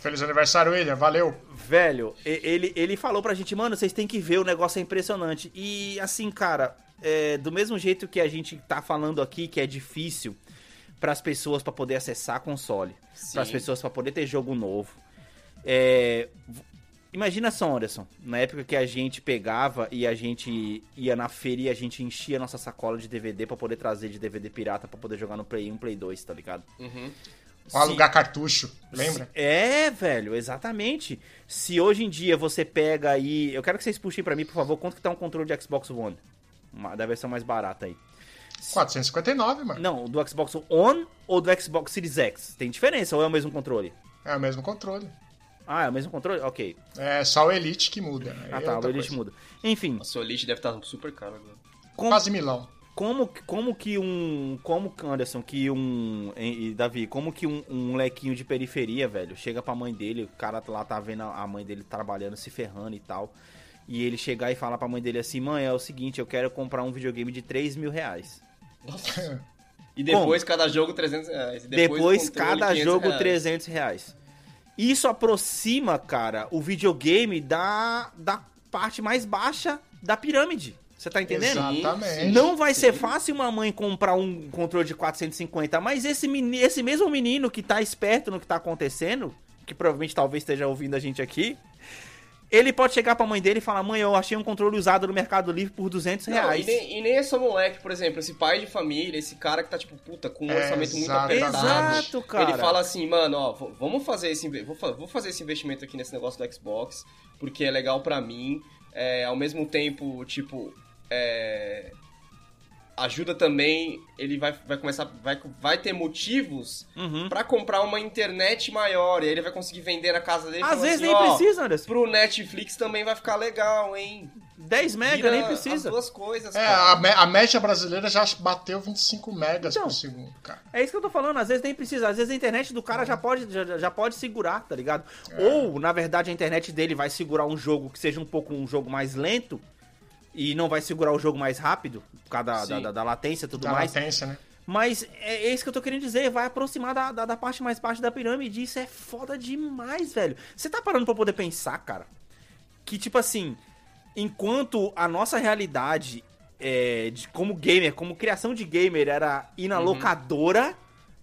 Feliz aniversário, William. Valeu. Velho, ele, ele falou pra gente, mano, vocês têm que ver, o negócio é impressionante. E assim, cara, é, do mesmo jeito que a gente tá falando aqui que é difícil pras pessoas pra poder acessar console, Sim. pras pessoas pra poder ter jogo novo. É, imagina só, Anderson, na época que a gente pegava e a gente ia na feira e a gente enchia nossa sacola de DVD pra poder trazer de DVD pirata pra poder jogar no Play 1, Play 2, tá ligado? Uhum. Ou alugar cartucho, lembra? É, velho, exatamente. Se hoje em dia você pega aí. Eu quero que vocês puxem pra mim, por favor, quanto que tá um controle de Xbox One? Uma- da versão mais barata aí. 459, mano. Não, do Xbox One ou do Xbox Series X? Tem diferença ou é o mesmo controle? É o mesmo controle. Ah, é o mesmo controle? Ok. É só o Elite que muda. Ah Aí é tá, o Elite coisa. muda. Enfim, Nossa, o Elite deve estar super caro agora. com- Quase milão. como, como que um. Como, Anderson, que um. E Davi, como que um, um molequinho de periferia, velho, chega pra mãe dele, o cara lá tá vendo a mãe dele trabalhando, se ferrando e tal. E ele chegar e falar pra mãe dele assim, mãe, é o seguinte, eu quero comprar um videogame de 3 mil reais. Nossa. E depois Como? cada jogo 300 reais. E Depois, controle, cada 500 jogo reais. 300 reais. Isso aproxima, cara, o videogame da, da parte mais baixa da pirâmide. Você tá entendendo? Exatamente. Não vai ser fácil uma mãe comprar um controle de 450, mas esse, meni- esse mesmo menino que tá esperto no que tá acontecendo, que provavelmente talvez esteja ouvindo a gente aqui, ele pode chegar pra mãe dele e falar: Mãe, eu achei um controle usado no Mercado Livre por 200 Não, reais. e, nem, e nem é só moleque, por exemplo, esse pai de família, esse cara que tá, tipo, puta, com um É, orçamento muito apertado. Exato, cara. Ele fala assim, mano, ó, vamos fazer esse, vou fazer esse investimento aqui nesse negócio do Xbox, porque é legal pra mim, é, ao mesmo tempo, tipo, é, ajuda também, ele vai, vai começar, vai, vai ter motivos Uhum. pra comprar uma internet maior, e aí ele vai conseguir vender na casa dele. Às vezes assim, nem precisa, Anderson. Pro Netflix também vai ficar legal, hein? 10 mega Vira nem As precisa. duas coisas, É, cara. a, me- a média brasileira já bateu 25 megas Então. por segundo, cara. É isso que eu tô falando, às vezes nem precisa, às vezes a internet do cara já pode, já, já pode segurar, tá ligado? Ou, na verdade, a internet dele vai segurar um jogo que seja um pouco um jogo mais lento e não vai segurar o jogo mais rápido, por causa da, da, da- latência e tudo Da mais. latência, né? Mas é, é isso que eu tô querendo dizer, vai aproximar da, da, da parte mais baixa da pirâmide, isso é foda demais, velho. Você tá parando pra poder pensar, cara, que tipo assim, enquanto a nossa realidade é, de, como gamer, como criação de gamer era ir na locadora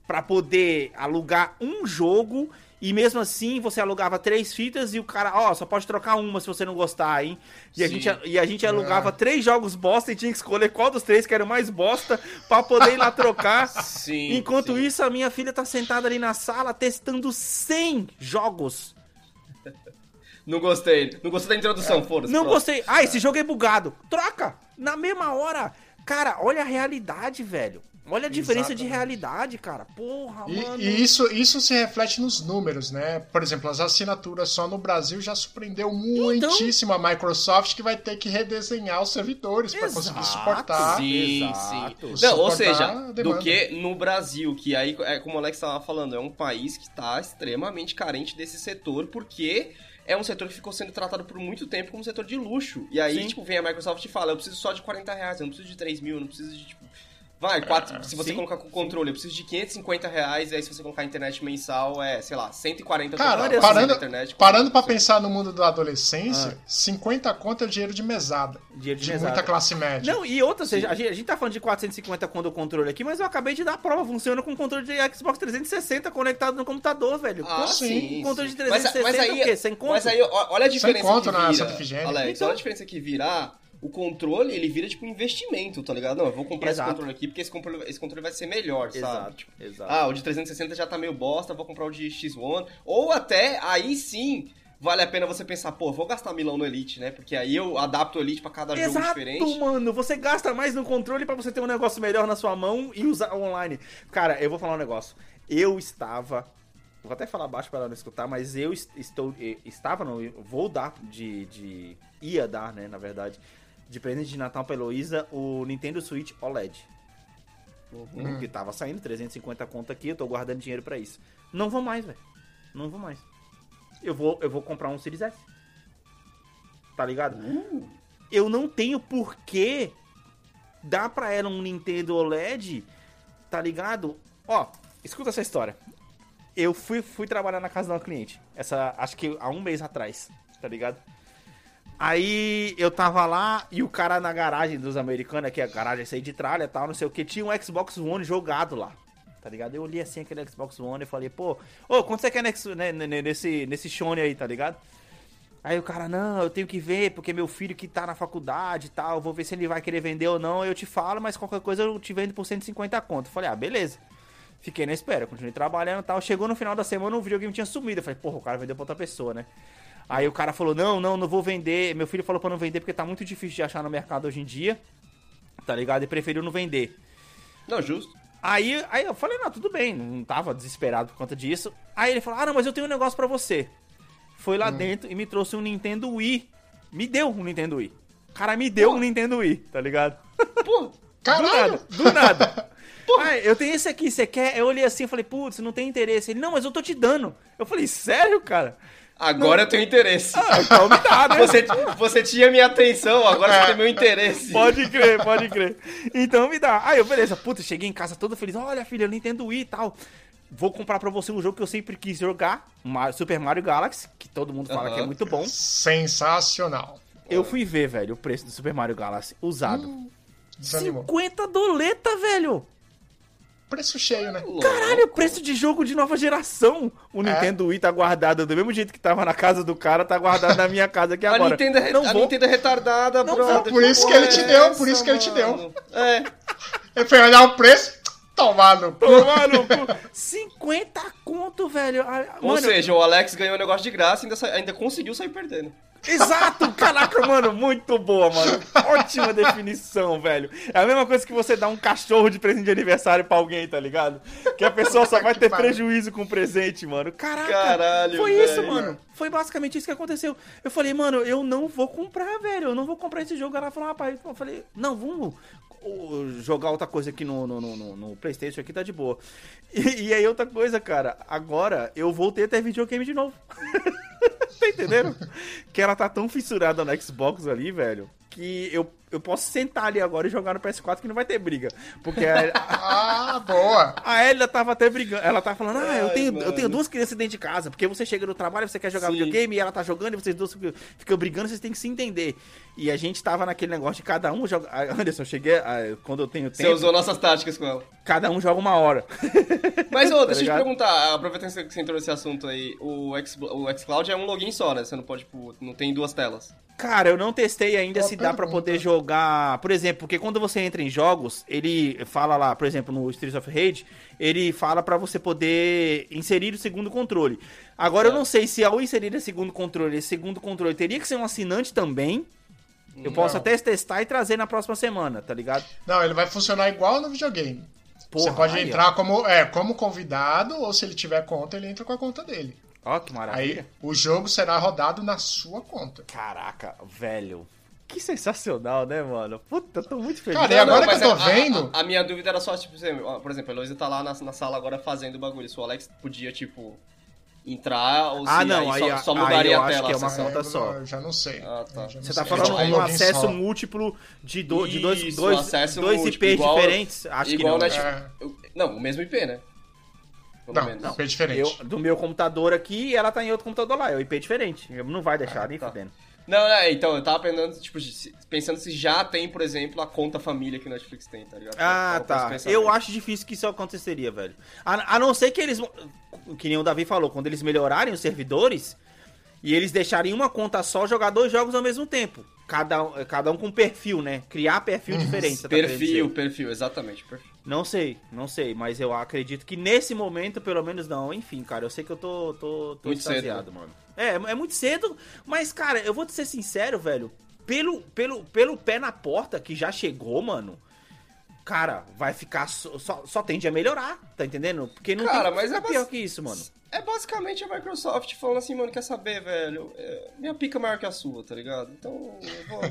pra poder alugar um jogo e mesmo assim você alugava três fitas e o cara, ó, só pode trocar uma se você não gostar, hein? E a gente, e a gente alugava Ah. três jogos bosta e tinha que escolher qual dos três que era o mais bosta pra poder ir lá trocar. Sim, Enquanto sim. isso, a minha filha tá sentada ali na sala testando 100 jogos. Não gostei. Não gostei da introdução, foda-se. Não pronto. gostei. Ah, esse jogo é bugado. Troca! Na mesma hora. Cara, olha a realidade, velho. Olha a diferença de Exatamente. realidade, cara. Porra, mano. E, e isso, isso se reflete nos números, né? Por exemplo, as assinaturas só no Brasil já surpreendeu Então- muitíssimo a Microsoft que vai ter que redesenhar os servidores para conseguir suportar. Sim, Exato. sim. Não, ou seja, do que no Brasil, que aí, é como o Alex estava falando, é um país que está extremamente carente desse setor, porque é um setor que ficou sendo tratado por muito tempo como um setor de luxo. E aí, Sim. tipo, vem a Microsoft e fala, eu preciso só de 40 reais, eu não preciso de 3 mil, eu não preciso de, tipo... Vai, quatro, se você sim, colocar com controle, eu preciso de 550 reais, e aí se você colocar internet mensal, é, sei lá, 140 Cara, total, parando, sem internet, parando pra pensar no mundo da adolescência, 50 conto é dinheiro de mesada. Ah. Dinheiro de de mesada. muita classe média. Não, e outra, ou seja, a gente, a gente tá falando de 450 quando o controle aqui, mas eu acabei de dar a prova. Funciona com controle de Xbox 360 conectado no computador, velho. Ah, Como sim, assim? sim. Controle de Mas- 360 mas aí- é o quê? Sem conto? Mas aí, olha a diferença conto que na vira, Santa Efigênia. Alex, Então- olha a diferença que virar o controle, ele vira tipo um investimento, tá ligado? Não, eu vou comprar Exato. esse controle aqui porque esse controle, esse controle vai ser melhor, sabe? Exato, Tipo, exato. ah, o de 360 já tá meio bosta, vou comprar o de X1. Ou até, aí sim, vale a pena você pensar, pô, vou gastar milão no Elite, né? Porque aí eu adapto o Elite pra cada jogo Exato, diferente. mano. Você gasta mais no controle pra você ter um negócio melhor na sua mão e usar online. Cara, eu vou falar um negócio. Eu estava. Vou até falar baixo pra ela não escutar, mas eu est- estou. Estava, não, eu vou dar de. de ia dar, né, na verdade. De presente de Natal pra Heloísa o Nintendo Switch OLED. Uhum. Que tava saindo 350 conto aqui, eu tô guardando dinheiro pra isso. Não vou mais, velho. Não vou mais. Eu vou, eu vou comprar um Series S. Tá ligado? Eu não tenho porquê dar pra ela um Nintendo OLED, tá ligado? Ó, escuta essa história. Eu fui, fui trabalhar na casa de uma cliente. Essa, acho que há um mês atrás, tá ligado? Aí eu tava lá e o cara na garagem dos americanos, que é a garagem aí de tralha e tal, não sei o que, tinha um Xbox One jogado lá. Tá ligado? Eu olhei assim aquele Xbox One e falei, pô, ô, quanto você quer nesse, né, nesse, nesse Shone aí, tá ligado? Aí o cara, não, eu tenho que ver, porque meu filho que tá na faculdade e tal, vou ver se ele vai querer vender ou não, eu te falo, mas qualquer coisa eu te vendo por 150 conto. Falei, ah, beleza. Fiquei na espera, continuei trabalhando e tal. Chegou no final da semana, o videogame tinha sumido. Eu falei, porra, o cara vendeu pra outra pessoa, né? Aí o cara falou, não, não, não vou vender. Meu filho falou pra não vender porque tá muito difícil de achar no mercado hoje em dia. Tá ligado? E preferiu não vender. Não, justo. Aí, aí eu falei, não, tudo bem, não tava desesperado por conta disso. Aí ele falou, ah, não, mas eu tenho um negócio pra você. Foi lá dentro e me trouxe um Nintendo Wii. Me deu um Nintendo Wii. O cara me deu um Nintendo Wii, tá ligado? Pô, Caralho! Do nada, do nada. Ah, eu tenho esse aqui, você quer? Eu olhei assim e falei, putz, não tem interesse. Ele, não, mas eu tô te dando. Eu falei, sério, cara? Agora eu tenho interesse. Ah, então me dá, né? Você, você tinha minha atenção, agora você tem meu interesse. Pode crer, pode crer. Então me dá. Aí eu, beleza, puta, cheguei em casa todo feliz. Olha, filha, eu Nintendo Wii e tal. Vou comprar pra você um jogo que eu sempre quis jogar, Super Mario Galaxy, que todo mundo fala Aham. que é muito bom. Sensacional. Eu fui ver, velho, o preço do Super Mario Galaxy usado. Desanimou. 50 doleta, velho! Preço cheio, né? Caralho, preço de jogo de nova geração. O É? Nintendo Wii tá guardado do mesmo jeito que tava na casa do cara, tá guardado na minha casa aqui A agora. Nintendo, é, Não a vou- Nintendo é retardada, Não brother. vou. Por isso que ele te deu, por isso que ele te deu. É. Ele foi olhar o preço, tomar no cu. Tomar no cu. 50 conto, velho. Ah, Ou mano, seja, o Alex ganhou um negócio de graça e ainda, sa- ainda conseguiu sair perdendo. Exato! Caraca, mano, muito boa, mano. Ótima definição, velho. É a mesma coisa que você dá um cachorro de presente de aniversário pra alguém, tá ligado? Que a pessoa só vai ter prejuízo com o presente, mano. Caraca! Caralho, Foi velho. isso, mano. Foi basicamente isso que aconteceu. Eu falei, mano, eu não vou comprar, velho. Eu não vou comprar esse jogo. Ela falou, rapaz, eu falei, não, vamos jogar outra coisa aqui no, no, no- no Playstation aqui, tá de boa. E, e aí outra coisa, cara, agora eu voltei a ter videogame de novo. tá entendendo? que ela tá tão fissurada no Xbox ali, velho, que eu, eu posso sentar ali agora e jogar no PS4 que não vai ter briga. Porque a, Ah, boa. a Elia tava até brigando. Ela tá falando, ah, eu Ai, tenho, eu tenho duas crianças dentro de casa. Porque você chega no trabalho, você quer jogar Sim. videogame e ela tá jogando e vocês dois ficam, brigando, vocês têm que se entender. E a gente tava naquele negócio de cada um joga. Anderson, eu cheguei. quando eu tenho Você tempo, usou nossas táticas com ela. cada um joga uma hora. Mas, ô, deixa eu te ligado? perguntar, aproveitando que você entrou nesse assunto aí, o, X, o xCloud é um login só, né? Você não pode, tipo, não tem duas telas. Cara, eu não testei ainda Boa se dá pra pergunta. poder jogar. Por exemplo, porque quando você entra em jogos, ele fala lá, por exemplo, no Streets of Rage, ele fala pra você poder inserir o segundo controle. Agora eu É. não sei se ao inserir o segundo controle, esse segundo controle teria que ser um assinante também. Eu posso Não. até testar e trazer na próxima semana, tá ligado? Não, ele vai funcionar igual no videogame. Porra, você pode aí, ó. entrar como, é, como convidado, ou se ele tiver conta, ele entra com a conta dele. Ó, que maravilha. Aí o jogo será rodado na sua conta. Caraca, velho. Que sensacional, né, mano? Puta, eu tô muito feliz. Cara, e agora mas que eu tô a- vendo- A, a minha dúvida era só, tipo, por exemplo, a Heloísa tá lá na, na sala agora fazendo o bagulho. Se o Alex podia, tipo, entrar ou se Ah, não, aí aí- só, só aí mudaria eu a acho tela. que é uma conta só. já não sei. Ah, tá. Já não Você tá sei. falando É um acesso só. múltiplo de, do, de dois, Isso, dois, acesso dois múltiplo, IPs igual- diferentes? Acho que igual não. na- É. Não, o mesmo IP, né? Pelo Não, menos. não, é diferente. Eu, do meu computador aqui e ela tá em outro computador lá. É o IP diferente. Eu não vai deixar nem tá. fudendo. Não, é, então, eu tava pensando, tipo, se- pensando se já tem, por exemplo, a conta família que o Netflix tem, tá ligado? Ah, tá. Eu acho difícil que isso aconteceria, velho. A, a não ser que eles. Que nem o Davi falou, quando eles melhorarem os servidores e eles deixarem uma conta só jogar dois jogos ao mesmo tempo. Cada, um- cada um com perfil, né? Criar perfil diferente. você tá Perfil, perfil, exatamente, perfil. Não sei, não sei, mas eu acredito que nesse momento, pelo menos não. Enfim, cara, eu sei que eu tô, tô, tô Muito cedo, extasiado, mano. É, é muito cedo, mas, cara, eu vou te ser sincero, velho. Pelo, pelo, pelo pé na porta que já chegou, mano. Cara, vai ficar. Só, só, só tende a melhorar, tá entendendo? Porque não Cara, tem mas é bas- pior que isso, mano. É basicamente a Microsoft falando assim, mano, quer saber, velho? É, minha pica é maior que a sua, tá ligado? Então, eu vou...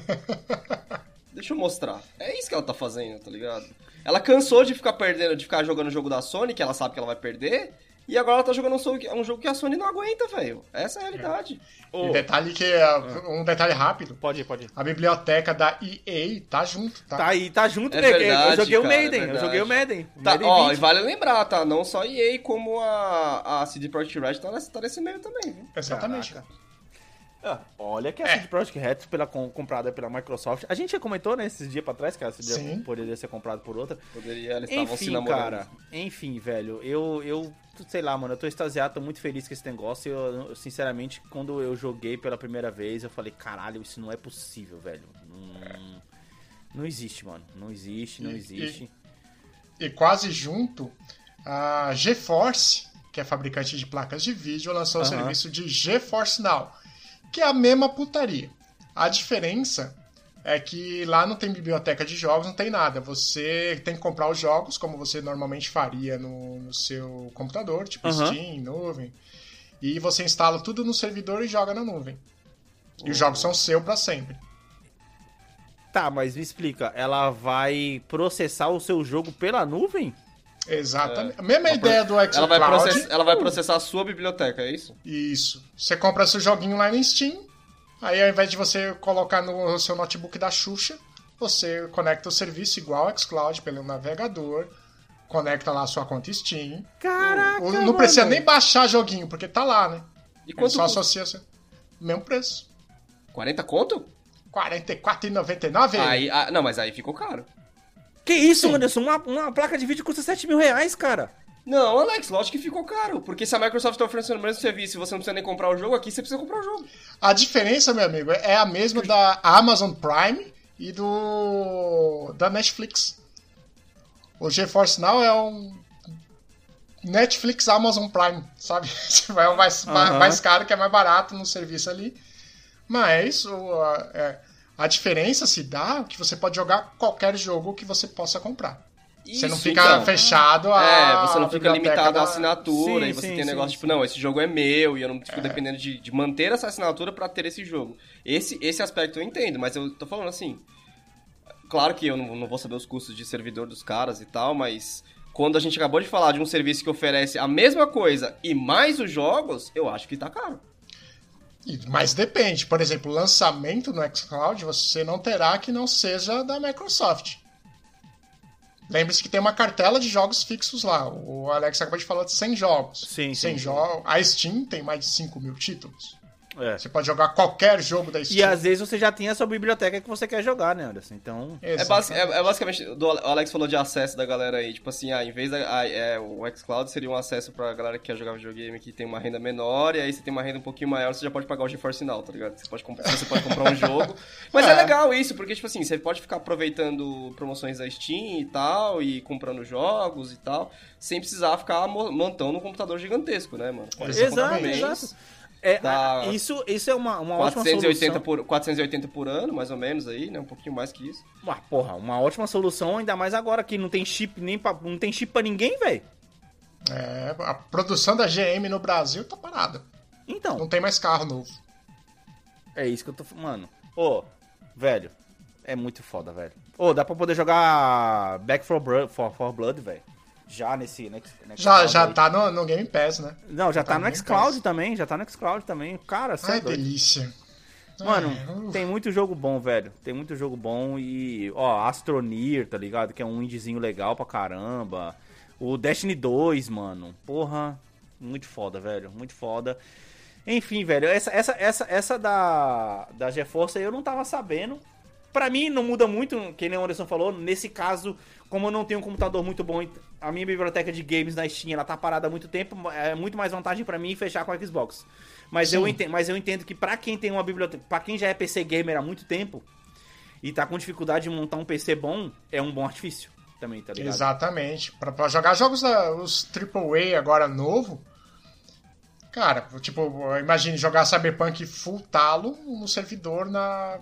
Deixa eu mostrar. É isso que ela tá fazendo, tá ligado? Ela cansou de ficar perdendo, de ficar jogando o jogo da Sony, que ela sabe que ela vai perder, e agora ela tá jogando um jogo que, a Sony não aguenta, velho. Essa é a realidade. E detalhe que é, um detalhe rápido. Pode ir, pode ir. A biblioteca da EA tá junto, tá? Tá aí, tá junto, É né? verdade, eu joguei o cara, é Maiden, eu verdade. joguei o Maiden. Tá, Maiden ó, 20. e vale lembrar, tá? Não só a EA, como a, a CD Projekt Red tá nesse, tá nesse meio também, viu? Exatamente. Caraca. Ah, olha que a É. CD Projekt Red pela, com- comprada pela Microsoft. A gente já comentou, né, esses dias pra trás, que a CD Sim. poderia ser comprada por outra. Poderia, eles estavam se namorando. cara. Enfim, velho. Eu, eu, sei lá, mano, eu tô extasiado, tô muito feliz com esse negócio. Eu, eu, sinceramente, quando eu joguei pela primeira vez, eu falei, caralho, isso não é possível, velho. Não, não existe, mano. Não existe, não E- existe. E quase junto, a GeForce, que é fabricante de placas de vídeo, lançou o Aham. serviço de GeForce Now, que é a mesma putaria. A diferença é que lá não tem biblioteca de jogos, não tem nada. Você tem que comprar os jogos, como você normalmente faria no, no seu computador, tipo Aham. Steam, nuvem. E você instala tudo no servidor e joga na nuvem. E os jogos são seu para sempre. Tá, mas me explica, ela vai processar o seu jogo pela nuvem? Exatamente. A mesma ideia do Ela vai, xCloud. process- ela vai processar a sua biblioteca, é isso? Isso. Você compra seu joguinho lá no Steam, aí ao invés de você colocar no seu notebook da Xuxa, você conecta o serviço igual ao xCloud pelo navegador, conecta lá a sua conta Steam. Caraca, O- não mano. precisa nem baixar joguinho, porque tá lá, né? E quanto só custa? associa... Mesmo preço. 40 conto? R$ 44,99? Aí, ah, não, mas aí ficou caro. Que isso, Anderson? Uma, uma placa de vídeo custa 7 mil reais, cara. Não, Alex, lógico que ficou caro. Porque se a Microsoft tá oferecendo o mesmo serviço e você não precisa nem comprar o jogo, aqui você precisa comprar o jogo. A diferença, meu amigo, é a mesma da Amazon Prime e do da Netflix. O GeForce Now é um Netflix Amazon Prime, sabe? É o mais, Aham. mais caro, que é mais barato no serviço ali. Mas o, é, a diferença se dá que você pode jogar qualquer jogo que você possa comprar. você não Isso, fica então. fechado a É, você não fica limitado da- à assinatura Sim, e você sim, tem sim, negócio sim. tipo, não, esse jogo é meu e eu não fico dependendo de, de manter essa assinatura pra ter esse jogo. Esse, esse aspecto eu entendo, mas eu tô falando assim. Claro que eu não, não vou saber os custos de servidor dos caras e tal, mas quando a gente acabou de falar de um serviço que oferece a mesma coisa e mais os jogos, eu acho que tá caro. Mas depende. Por exemplo, o lançamento no xCloud você não terá que não seja da Microsoft. Lembre-se que tem uma cartela de jogos fixos lá. O Alex acabou de falar de 100 jogos. Sim, 100 sim, jogos. A Steam tem mais de 5 mil títulos. É. Você pode jogar qualquer jogo da E Steam. às vezes você já tem a sua biblioteca que você quer jogar, né, Anderson? Então. É, basi- é- é basicamente, do, o Alex falou de acesso da galera aí, tipo assim, ah, em vez da, ah, é, o xCloud seria um acesso pra galera que quer jogar videogame que tem uma renda menor, e aí você tem uma renda um pouquinho maior, você já pode pagar o GeForce Now, tá ligado? Você pode, comprar, você pode comprar um jogo. Mas é. É. legal isso, porque, tipo assim, você pode ficar aproveitando promoções da Steam e tal, e comprando jogos e tal, sem precisar ficar mo- montando um computador gigantesco, né, mano? Exato, exato. É, a- isso, isso é uma, uma ótima 480 solução. por, 480 por ano, mais ou menos aí, né? Um pouquinho mais que isso. Uma, porra, uma ótima solução, ainda mais agora que não tem chip nem pra, não tem chip pra ninguém, velho. É, a produção da GM no Brasil tá parada. Então, Não tem mais carro novo. é isso que eu tô falando. Mano, ô, velho, é muito foda, velho. Ô, dá pra poder jogar Back for, for, for Blood, velho. Já nesse, Já, já aí. tá no, no Game Pass, né? Não, já tá, tá no no xCloud também, já tá no xCloud também. Cara, é Ai, doido. delícia. Mano, Ai, uf. tem muito jogo bom, velho. Tem muito jogo bom e, ó, Astronir, tá ligado? Que é um indiezinho legal pra caramba. O Destiny 2, mano. Porra, muito foda, velho. Muito foda. Enfim, velho, essa, essa, essa, essa da, da GeForce aí eu não tava sabendo. Pra mim não muda muito, que nem o Anderson falou. Nesse caso, como eu não tenho um computador muito bom, a minha biblioteca de games na Steam ela tá parada há muito tempo, é muito mais vantagem pra mim fechar com a Xbox. Mas eu, entendo, mas eu entendo que pra quem tem uma biblioteca, pra quem já é PC gamer há muito tempo e tá com dificuldade de montar um PC bom, é um bom artifício também, tá ligado? Exatamente. Pra jogar jogos da, os AAA agora novo, cara, tipo, imagine jogar Cyberpunk full talo no servidor na,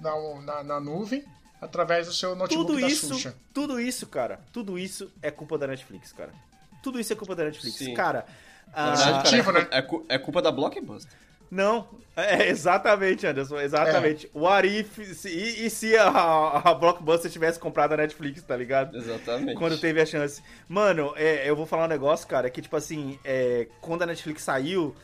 na, na, na nuvem através do seu notebook Tudo da isso, Xuxa. tudo isso, cara, tudo isso é culpa da Netflix, cara. Tudo isso é culpa da Netflix. Sim. Cara, Na ah, verdade, cara, Positivo, é, né? culpa, é cu- é culpa da Blockbuster. Não, é exatamente, Anderson, exatamente. O Arif, se, e, e se a, a Blockbuster tivesse comprado a Netflix, tá ligado? Exatamente. Quando teve a chance. Mano, é, eu vou falar um negócio, cara, que tipo assim, é, quando a Netflix saiu,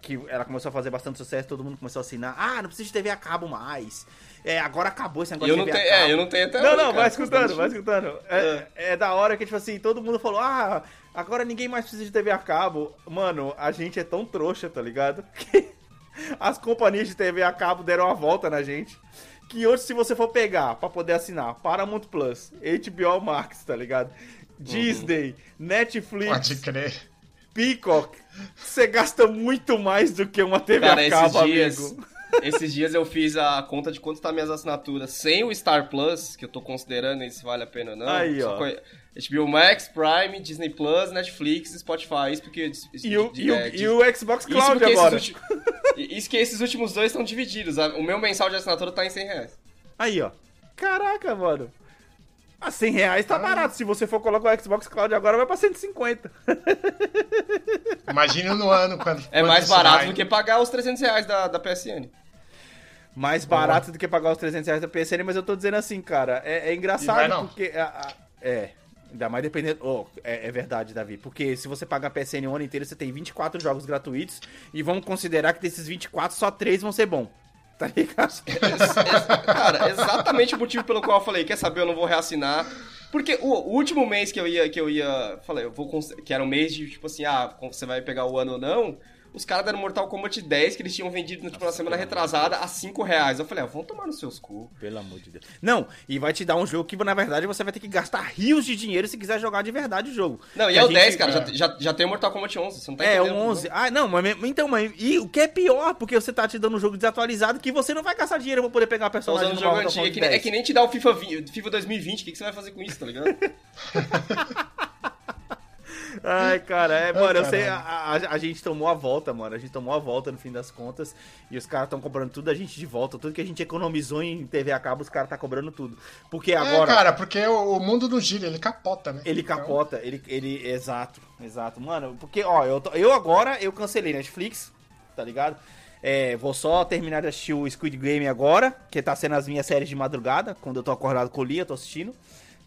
que ela começou a fazer bastante sucesso, todo mundo começou a assinar, ah, não precisa de TV a cabo mais. É, agora acabou esse negócio eu de não TV tenho, a cabo. é, eu não tenho até Não, hoje, não, cara, vai escutando, vai escutando. É, é da hora que, tipo assim, todo mundo falou, ah, agora ninguém mais precisa de TV a cabo. Mano, a gente é tão trouxa, tá ligado? Que as companhias de TV a cabo deram a volta na gente. Que hoje, se você for pegar pra poder assinar Paramount Plus, HBO Max, tá ligado? Disney, Netflix, Pode crer. Peacock, você gasta muito mais do que uma TV Cara, a cabo, esses dias, amigo. Esses dias eu fiz a conta de quanto tá minhas assinaturas sem o Star Plus, que eu tô considerando se vale a pena ou não. Aí, Só ó. co- HBO Max, Prime, Disney Plus, Netflix, Spotify, isso porque... E o, e o, é, e o Xbox isso Cloud porque agora. Ulti- isso que esses últimos dois estão divididos. O meu mensal de assinatura tá em 100 reais. Aí, ó. Caraca, mano. A 100 reais tá barato. Se você for colocar o Xbox Cloud agora, vai pra 150. Imagina no ano quando. É quando mais barato vai. do que pagar os 300 reais da, da PSN. mais barato do que pagar os 300 reais da PSN, mas eu tô dizendo assim, cara, é, é E vai engraçado não. porque... a- a- é, ainda mais dependendo... Oh, é, é verdade, Davi, porque se você pagar a PSN o ano inteiro, você tem 24 jogos gratuitos e vamos considerar que desses 24, só 3 vão ser bons. Tá ligado? Cara, exatamente o motivo pelo qual eu falei, quer saber, eu não vou reassinar. Porque o, último mês que eu ia, que eu ia, falei, eu vou, que era um mês de, tipo assim, ah, você vai pegar o ano ou não, os caras deram Mortal Kombat 10, que eles tinham vendido, tipo, na semana retrasada, a 5 reais. Eu falei, ah, vão tomar nos seus cu. Pelo amor de Deus. Não, e vai te dar um jogo que, na verdade, você vai ter que gastar rios de dinheiro se quiser jogar de verdade o jogo. Não, e é o 10, gente- cara, já, já, já tem o Mortal Kombat 11, você não tá É, entendendo. o 11. Ah, não, mas então, mas e o que é pior, porque você tá te dando um jogo desatualizado que você não vai gastar dinheiro pra poder pegar a Tá personagem usando no jogo antigo, é que, nem- é 10. que nem te dar o FIFA, 20, FIFA 2020, o que, que você vai fazer com isso, tá ligado? Ai, cara, é, mano, eu sei, a, a- a gente tomou a volta, mano. A gente tomou a volta no fim das contas. E os caras estão cobrando tudo a gente de volta. Tudo que a gente economizou em TV a cabo, os caras tá cobrando tudo. Porque agora. É, cara, porque o, o mundo não gira, ele capota, né? Ele Então, capota, ele, ele. Exato, exato. Mano, porque, ó, eu, eu agora eu cancelei Netflix, tá ligado? É, vou só terminar de assistir o Squid Game agora, que tá sendo as minhas séries de madrugada, quando eu tô acordado com o Lia, eu tô assistindo.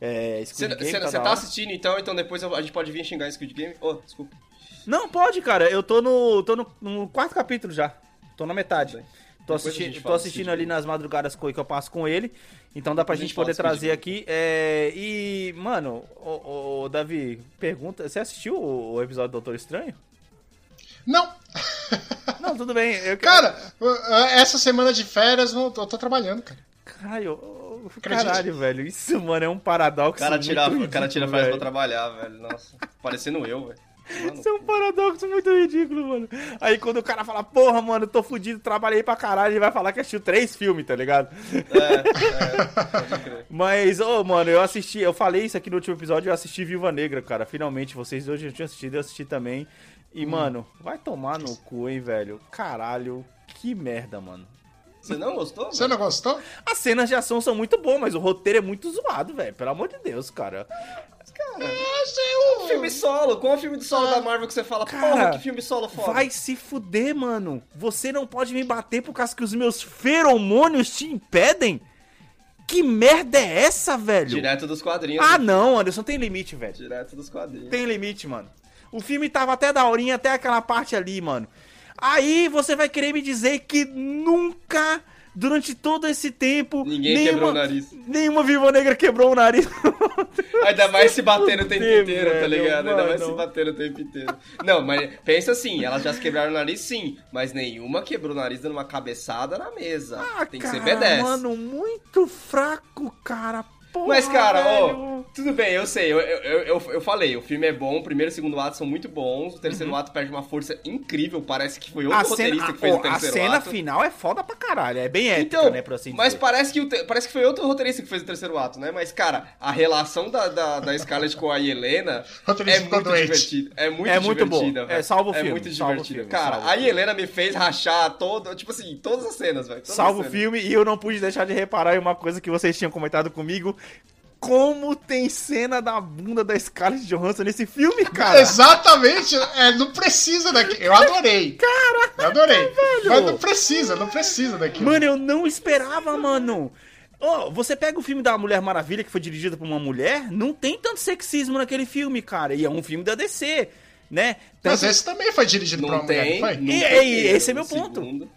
É, Você Squid Game, tá você tá hora. assistindo então, então depois a gente pode vir xingar esse Squid Game? Oh, desculpa. Não, pode, cara. Eu tô no. tô no, no quarto capítulo já. Tô na metade. Bem. Tô, assisti tô assistindo ali nas madrugadas que eu passo com ele. Então dá pra gente gente poder trazer aqui. É, e, mano, ô, ô, Davi, pergunta. Você assistiu o, o episódio do Doutor Estranho? Não! Não, tudo bem. Eu, Cara, essa semana de férias não, eu tô trabalhando, cara. Caralho, caralho, velho. Isso, mano, é um paradoxo. O cara tira, muito o cara tira ridículo, férias pra trabalhar, velho. Nossa, parecendo eu, velho. Mano, Isso é um paradoxo muito ridículo, mano. Aí quando o cara fala, porra, mano, tô fudido, trabalhei pra caralho, ele vai falar que assistiu três filmes, tá ligado? é, pode crer. Mas, ô, mano, eu assisti, eu falei isso aqui no último episódio, eu assisti Viúva Negra, cara. Finalmente, vocês hoje já tinham assistido, eu assisti também. E, mano, vai tomar no cu, hein, velho. Caralho, que merda, mano. Você não gostou? Você não gostou? As cenas de ação são muito boas, mas o roteiro é muito zoado, velho. Pelo amor de Deus, cara. Um filme solo, qual é o filme de solo da Marvel que você fala, Cara, porra, que filme solo foda? Vai se fuder, mano. Você não pode me bater por causa que os meus feromônios te impedem? Que merda é essa, velho? Direto dos quadrinhos. Ah, né? não, Anderson, tem limite, velho. Direto dos quadrinhos. Tem limite, mano. O filme tava até daorinha, até aquela parte ali, mano. Aí você vai querer me dizer que nunca, durante todo esse tempo. Ninguém quebrou o nariz. Nenhuma viva negra quebrou o nariz. Ainda mais se bater o tempo inteiro, tá ligado? Ainda mais se bater o tempo inteiro. Não, mas pensa assim, elas já se quebraram o nariz sim, mas nenhuma quebrou o nariz dando uma cabeçada na mesa. Ah, Tem que ser cara, B10. Mano, muito fraco, cara. Porra, Mas, cara, ó, tudo bem, eu sei, eu, eu, eu, eu falei, o filme é bom, o primeiro e o segundo ato são muito bons, o terceiro ato perde uma força incrível, parece que foi outro Uhum. A cena, roteirista que fez a, o a terceiro cena ato. final é foda pra caralho. É bem épica, Então, né, por assim mas dizer. parece que, o parece que foi outro roteirista que fez o terceiro ato, né? Mas, cara, a relação da, da, da Scarlett com a Helena é muito divertida. É muito É muito divertida, bom. velho. É, salva o É filme, muito salva o divertida. Cara, a. Helena me fez rachar todo, tipo assim, todas as cenas, velho. as o filme e eu não pude deixar de reparar em uma coisa que vocês tinham comentado comigo. Como tem cena da bunda da Scarlett Johansson nesse filme, cara? Exatamente, é, não precisa daquilo. Eu adorei. Cara, eu adorei. Mas não precisa, não precisa daquilo. Mano, eu não esperava, mano. Ó, você pega o filme da Mulher Maravilha, que foi dirigido por uma mulher, não tem tanto sexismo naquele filme, cara. E é um filme da DC, né? Mas Tanto- esse também foi dirigido por Não uma mulher, tem. não foi? nunca E- e teve esse é meu ponto. segundo.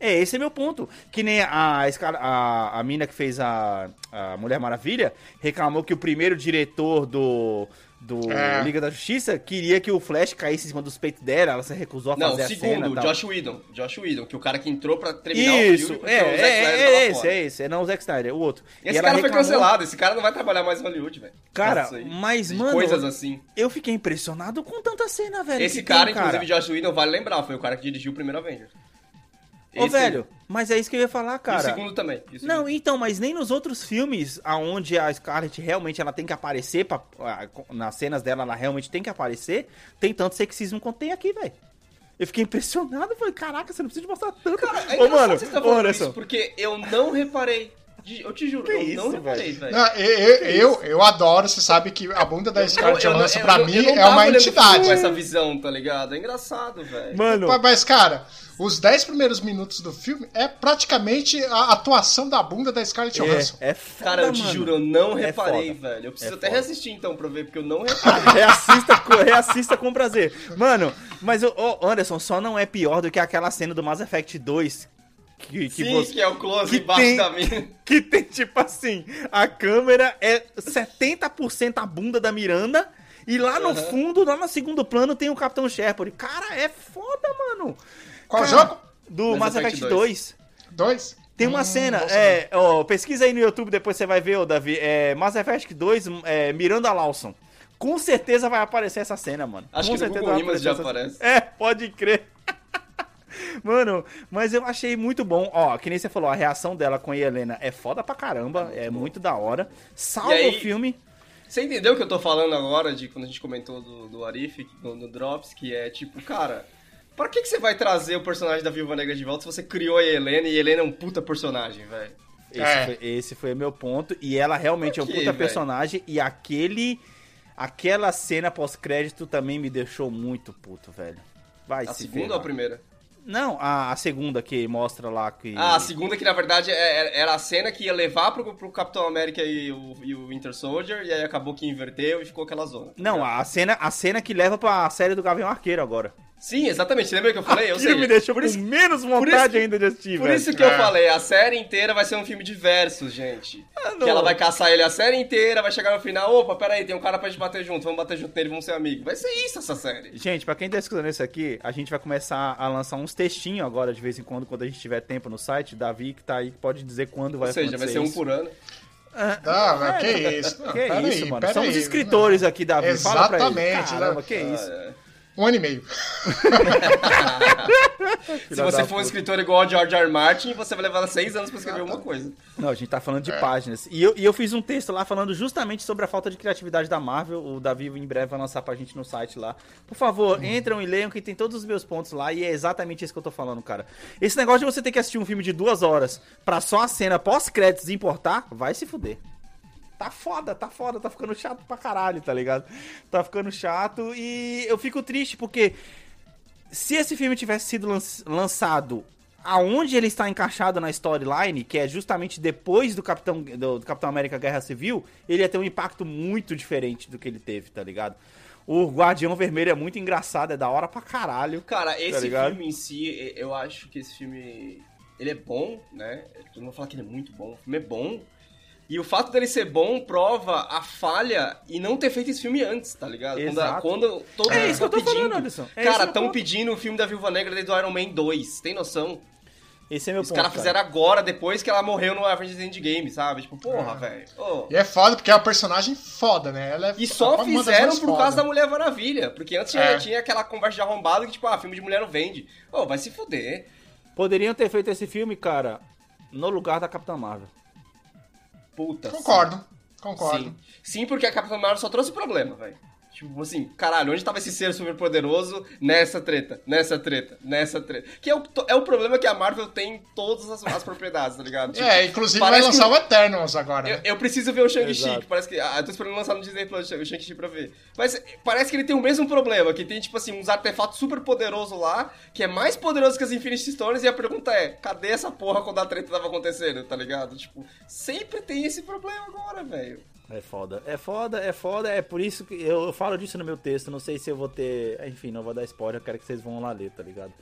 É, esse é meu ponto. Que nem a, a, a mina que fez a, a Mulher Maravilha reclamou que o primeiro diretor do, do É. Liga da Justiça queria que o Flash caísse em cima dos peitos dela, ela se recusou a Não, fazer o a cena. segundo, e tal. Josh Whedon. Josh Whedon, que o cara que entrou pra terminar o Isso, filme. porque é, o Zack é, é, tava esse, fora. é esse, é não o Zack Snyder, o outro. E esse cara foi reclamou- cancelado, esse cara não vai trabalhar mais em Hollywood, velho. Cara, mas, mano, Coisas assim. Eu fiquei impressionado com tanta cena, velho. Esse cara, tem, inclusive, Josh Whedon, vale lembrar, foi o cara que dirigiu o primeiro Avengers. Ô, Esse- velho, mas é isso que eu ia falar, E o cara. segundo também. e o segundo. Não, então, mas nem nos outros filmes aonde a Scarlett realmente ela tem que aparecer pra, nas cenas dela, ela realmente tem que aparecer, tem tanto sexismo quanto tem aqui, velho. Eu fiquei impressionado, falei, caraca, você não precisa mostrar tanto. Cara, é ô, engraçado mano, você tá ô, falando Anderson, isso, porque eu não reparei. Eu te juro, Que eu isso, não reparei, velho. Não, eu, eu, eu, eu adoro, você sabe que a bunda da Scarlett Johansson pra eu- mim eu não é uma entidade. Com essa visão, tá ligado? É engraçado, velho. Mano, Mas, cara, os 10 primeiros minutos do filme é praticamente a atuação da bunda da Scarlett Johansson. é, é foda, Cara, eu te mano. juro, eu não É reparei, foda. velho. Eu preciso É até foda. reassistir então pra ver, porque eu não reparei. Reassista, reassista com prazer. Mano, mas o o Anderson só não é pior do que aquela cena do Mass Effect 2. Que, que Sim, você- que é o close que embaixo tem- da mina. que tem tipo assim, a câmera é 70% a bunda da Miranda e lá no Aham. fundo, lá no segundo plano tem o Capitão Shepard. Cara, é foda, mano. Qual Cara, jogo? Do Mass Mass Effect Effect 2. Dois? Tem uma Hum, cena, é, ó, pesquisa aí no YouTube, depois você vai ver, ô Davi, é, Mass Effect 2, é, Miranda Lawson. Com certeza vai aparecer essa cena, mano. Acho Com que no certeza Google Images já aparecer aparece. essa- É, pode crer. Mano, mas eu achei muito bom. Ó, que nem você falou, a reação dela com a Helena é foda pra caramba, é muito da hora. Salva aí- o filme. Você entendeu o que eu tô falando agora, de quando a gente comentou do, do Arif, no, no Drops, que é tipo, cara, pra que, que você vai trazer o personagem da Viúva Negra de volta se você criou a Helena e a Helena é um puta personagem, velho? Esse, É. foi, esse foi o meu ponto. E ela realmente é um puta velho? personagem. E aquele. Aquela cena pós-crédito também me deixou muito puto, velho. Vai A se segunda ferrar. ou a primeira? Não, a, a segunda que mostra lá que. Ah, a segunda que na verdade é- é- era a cena que ia levar pro, pro Capitão América e o, e o Winter Soldier, e aí acabou que inverteu e ficou aquela zona. Não, a cena, a cena que leva pra série do Gavião Arqueiro agora. Sim, exatamente. Lembra que eu falei? Aquilo seja, me deixou por com isso, menos isso vontade que- ainda de assistir, por velho. isso que eu É. falei, a série inteira vai ser um filme de versos, gente. Ah, não. que ela vai caçar ele a série inteira, vai chegar no final, opa, peraí, tem um cara pra gente bater junto, vamos bater junto nele, vamos ser amigos. Vai ser isso essa série. Gente, pra quem tá escutando isso aqui, a gente vai começar a lançar uns textinhos agora, de vez em quando, quando a gente tiver tempo no site. Davi, que tá aí, pode dizer quando vai Ou seja, vai acontecer ser um isso. por ano. Não, mas que isso? Não, Que isso, aí, mano. Somos aí. escritores aqui, Davi. Fala pra ele. Exatamente, Caramba, né? que isso. É. Um ano e meio. Se você for um escritor igual a George R. R. Martin, você vai levar seis anos pra escrever uma coisa. Não, a gente tá falando de É. páginas. E eu, e eu fiz um texto lá falando justamente sobre a falta de criatividade da Marvel. O Davi em breve vai lançar pra gente no site lá. Por favor, entram e leiam que tem todos os meus pontos lá. E é exatamente isso que eu tô falando, cara. Esse negócio de você ter que assistir um filme de duas horas pra só a cena pós-créditos importar, vai se fuder. Tá foda, tá foda, tá ficando chato pra caralho, tá ligado? Tá ficando chato e eu fico triste porque se esse filme tivesse sido lan- lançado aonde ele está encaixado na storyline, que é justamente depois do Capitão, do, do Capitão América Guerra Civil, ele ia ter um impacto muito diferente do que ele teve, tá ligado? O Guardião Vermelho é muito engraçado, é da hora pra caralho. Cara, esse ligado? filme em si, eu acho que esse filme. Ele é bom, né? Todo mundo fala que ele é muito bom. O filme é bom. E o fato dele ser bom prova a falha e não ter feito esse filme antes, tá ligado? Quando, Exato. quando todo É mundo isso que eu tô falando, pedindo. Anderson. É cara, estão ponto. pedindo o filme da Viúva Negra desde o Iron Man 2. Tem noção? Esse é meu Os ponto. caras cara. fizeram agora, depois que ela morreu no Avengers Endgame, sabe? Tipo, porra, velho. Ô. E é foda porque é uma personagem foda, né? Ela é E só fizeram por foda. causa da Mulher Maravilha. Porque antes tinha, É. tinha aquela conversa de arrombado que, tipo, ah, filme de mulher não vende. Ô, vai se fuder. Poderiam ter feito esse filme, cara, no lugar da Capitã Marvel. Puta. Concordo, concordo. Sim. Sim, porque a Capitã Marvel só trouxe problema, velho. Tipo assim, caralho, onde tava esse ser super poderoso nessa treta, nessa treta, nessa treta? Que é o, é o problema que a Marvel tem em todas as, as propriedades, tá ligado? Tipo, É, inclusive vai parece que lançar o- Eternals agora, Eu, né? eu preciso ver o Shang-Chi, parece que. Ah, eu tô esperando lançar no Disney Plus o Shang-Chi pra ver. Mas parece que ele tem o mesmo problema, que tem, tipo assim, uns artefatos super poderosos lá, que é mais poderoso que as Infinity Stones, e a pergunta é: cadê essa porra quando a treta tava acontecendo, tá ligado? Tipo, sempre tem esse problema agora, velho. É foda, é foda, é foda, é por isso que eu, eu falo disso no meu texto, não sei se eu vou ter, enfim, não vou dar spoiler, eu quero que vocês vão lá ler, tá ligado?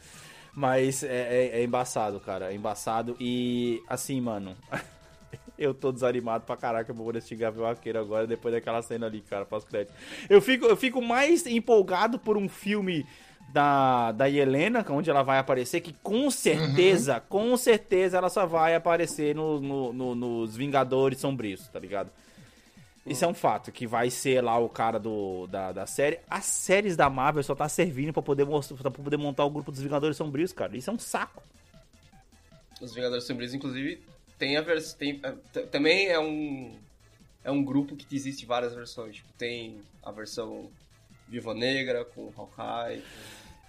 Mas é, é- é embaçado, cara, é embaçado e, assim, mano, eu tô desanimado pra caraca, eu vou assistir Gavião Arqueiro agora, depois daquela cena ali, cara, pós-crédito. Eu fico, eu fico mais empolgado por um filme da, da Helena, onde ela vai aparecer, que com certeza, com certeza ela só vai aparecer no, no- no- nos Vingadores Sombrios, tá ligado? Isso é um fato, que vai ser lá o cara do, da, da série. As séries da Marvel só tá servindo pra poder, mostrar, pra poder montar o grupo dos Vingadores Sombrios, cara. Isso é um saco. Os Vingadores Sombrios, inclusive, tem a versão. Também é um. É um grupo que existe várias versões. Tipo, tem a versão Viva Negra, com Hawkeye,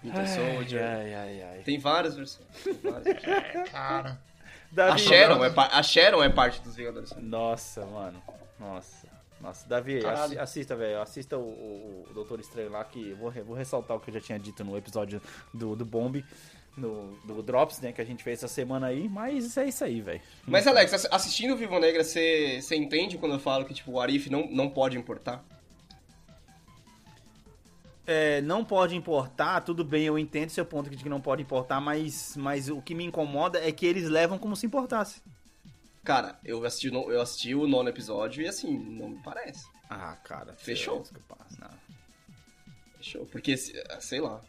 com Winter Soldier. Ai, ai, ai. Tem várias versões. Tem várias versões. Cara. Davi, A Sharon, é, a Sharon é parte dos Vingadores. Nossa, mano. Nossa. Nossa, Davi, assi- assista, velho. Assista o, o, o Doutor Estranho lá, que vou, vou ressaltar o que eu já tinha dito no episódio do, do Bomb, no, do Drops, né, que a gente fez essa semana aí, mas é isso aí, velho. Mas, Alex, ass- assistindo o Vivo Negra, você você entende quando eu falo que, tipo, o Arif não, não pode importar? É, não pode importar, tudo bem, eu entendo seu ponto de que não pode importar, mas, mas o que me incomoda é que eles levam como se importasse. Cara, eu assisti, eu assisti o nono episódio e, assim, não me parece. Ah, cara. Fechou. não. Fechou. Porque, se- sei lá.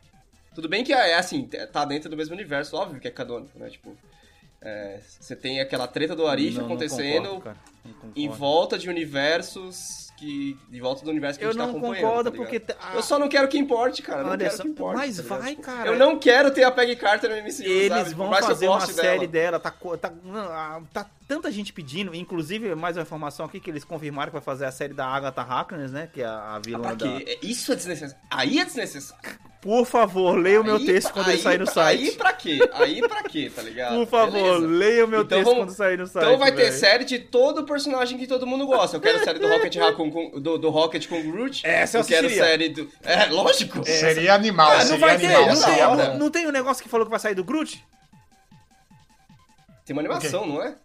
Tudo bem que é assim, tá dentro do mesmo universo, óbvio que é canônico, né? Tipo, é, você tem aquela treta do Arif acontecendo concordo, Não em volta de universos que. De volta do universo que Eu a gente tá não acompanhando. concordo tá porque. ah, Eu só não quero que importe, cara. eu Não quero que importe. mas tá vai, Tipo, cara. Eu não quero ter a Peggy Carter no MCU, sabe? Eles Por vão eu fazer uma goste série dela. dela, tá, tá, não, ah, tá tanta gente pedindo, inclusive mais uma informação aqui que eles confirmaram que vai fazer a série da Agatha Harkness, né, que é a, a vilã Pra da... Isso é desnecessário. Aí é desnecessário. Por favor, leia o meu Aí texto quando ele aí sair no site. Aí pra quê? Aí pra quê, tá ligado? Por favor, Beleza. leia o meu Então texto vamos- quando sair no site. Então vai ter velho. série de todo personagem que todo mundo gosta. Eu quero série do Rocket Raccoon com, do, do Rocket com o Groot. Essa eu eu quero série do. É, lógico. Seria animal, Ah, não seria vai ter, animal. não essa tem, não, não tem um negócio que falou que vai sair do Groot? Tem uma animação, não é?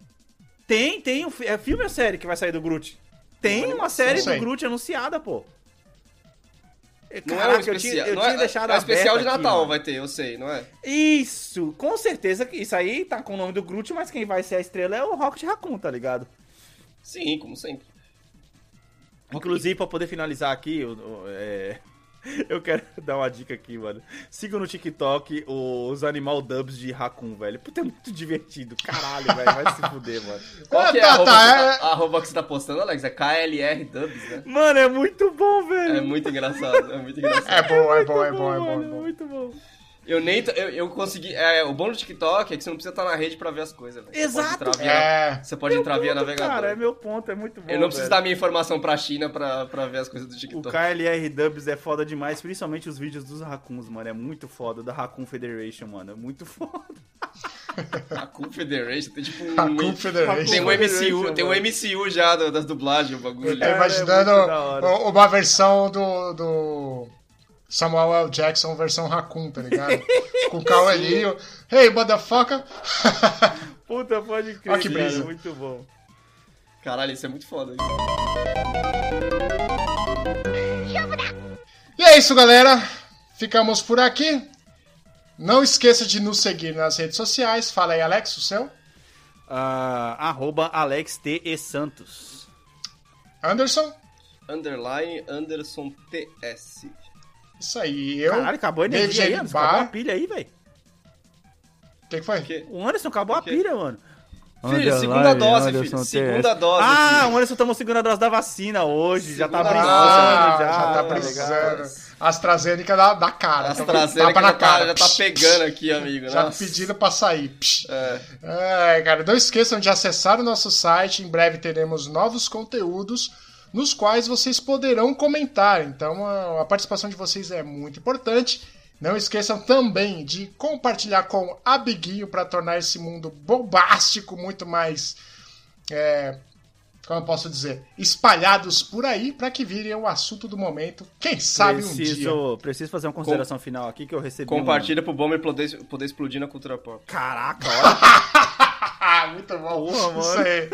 Tem, tem, um, é filme ou série que vai sair do Groot? Tem uma série Não sei. do Groot anunciada, pô. Não Caraca, é um eu tinha, especial. eu não tinha é, deixado é um especial de aqui, Natal, mano. vai ter, eu sei, não é? Isso, com certeza que isso aí tá com o nome do Groot, mas quem vai ser a estrela é o Rocket Raccoon, tá ligado? Sim, como sempre. Inclusive, pra poder finalizar aqui, eu, eu- é, eu quero dar uma dica aqui, mano. Siga no TikTok os animal dubs de Raccoon, velho. Puta, é muito divertido. Caralho, velho. Vai se fuder, mano. Qual Ah, que é tá, a arroba, tá, que é- você tá- a arroba que você tá postando, Alex? É KLR Dubs, né? Mano, é muito bom, velho. É muito engraçado, é muito engraçado. É bom, é bom, é bom, é bom. É bom. Muito bom. Eu nem. t- Eu, eu consegui. É, o bom do TikTok é que você não precisa estar na rede pra ver as coisas, velho. Você pode Exato. entrar via- É. Você pode entrar via Ponto, navegador. Cara, é meu ponto, é muito bom. Eu não preciso velho. dar minha informação pra China pra, pra ver as coisas do O TikTok. KLR Dubs é foda demais, principalmente os vídeos dos Raccoons, mano. É muito foda, da Raccoon Federation, mano. É muito foda. A Confederation tem tipo um. A Confederation. Tem um Confederation, MCU, tem um mano. MCU já das dublagens, o bagulho. Eu tô Cara, é imaginando o- uma versão do, do Samuel L. Jackson, versão Raccoon, tá ligado? Com o Cauelinho. Hey, motherfucker! Puta, pode crer, Olha que cara. brisa. Muito bom. Caralho, isso é muito foda. Isso. E é isso, galera. Ficamos por aqui. Não esqueça de nos seguir nas redes sociais. Fala aí, Alex, o seu. Ah, arroba Alex T. E. Santos. Anderson. Underline Anderson TS. Isso aí. Eu. Caralho, acabou a energia aí. Anderson. Acabou a pilha aí, velho. O que, que foi? Que- O Anderson acabou a pilha, mano. Filho, segunda dose, filho. Segunda dose. Ah, filho. o Anderson tomou a segunda dose da vacina hoje. já tá Segunda brisando, Ah, já. já tá tá precisando. ligado? AstraZeneca da, da cara. As Então, traseiras tapa que na já tá, cara. já tá pegando aqui, amigo. Já Nossa. pedindo pra sair. É. É, cara, não esqueçam de acessar o nosso site. Em breve teremos novos conteúdos nos quais vocês poderão comentar. Então a, a participação de vocês é muito importante. Não esqueçam também de compartilhar com amiguinho para tornar esse mundo bombástico muito mais. é, como eu posso dizer? Espalhados por aí para que virem o assunto do momento. Quem sabe um dia. Preciso, preciso fazer uma consideração final aqui que eu recebi. um- Compartilha pro Bomber poder, poder explodir na cultura pop. Caraca, olha. muito bom. Porra, Isso mano. aí.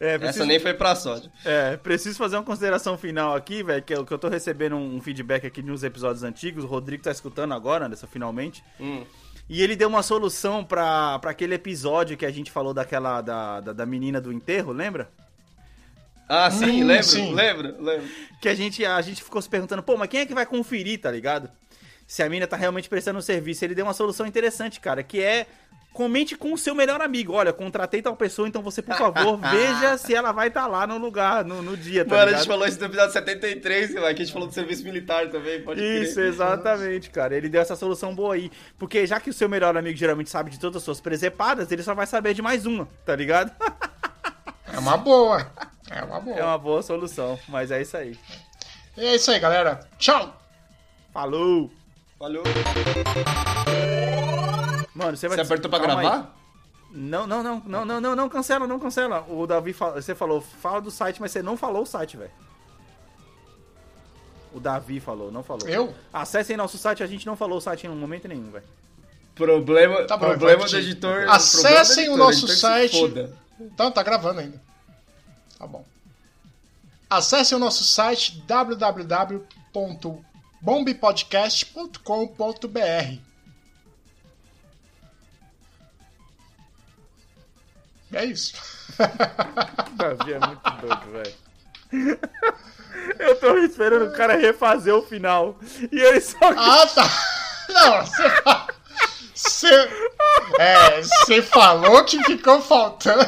É, preciso, Essa nem foi pra sódio. é, preciso fazer uma consideração final aqui, velho, que, eu- que eu tô recebendo um feedback aqui nos episódios antigos. O Rodrigo tá escutando agora, Anderson, finalmente. Hum. E ele deu uma solução pra, pra aquele episódio que a gente falou daquela da, da, da menina do enterro, lembra? Ah, sim, Hum, lembro, sim. lembro, lembro. Que a gente, a gente ficou se perguntando, pô, mas quem é que vai conferir, tá ligado? Se a mina tá realmente prestando um serviço. Ele deu uma solução interessante, cara, que é comente com o seu melhor amigo. Olha, contratei tal pessoa, então você, por favor, veja se ela vai estar tá lá no lugar, no, no dia, tá Mano, a ligado? gente falou isso no episódio 73, que a gente falou do serviço militar também, pode Isso, crer. exatamente, cara. Ele deu essa solução boa aí. Porque já que o seu melhor amigo geralmente sabe de todas as suas presepadas, ele só vai saber de mais uma, tá ligado? É uma boa. É uma boa. É uma boa solução, mas é isso aí. E é isso aí, galera. Tchau! Falou! Falou. Mano, você vai Você apertou pra calma aí. gravar? Não, não, não, não, não, não, não cancela, não cancela. O Davi, fa- você falou, fala do site, mas você não falou o site, velho. O Davi falou, não falou. Eu? Acessem nosso site, a gente não falou o site em momento nenhum, velho. Problema, Tá bom, problema do editor. Acessem problema o do nosso editor, que se site. Então, tá gravando ainda. Tá bom. Acesse o nosso site www.bombepodcast.com.br. É isso. Davi é muito doido, velho. Eu tô esperando o cara refazer o final. E ele só. Ah, tá! Não, você. Você. É, você falou que ficou faltando.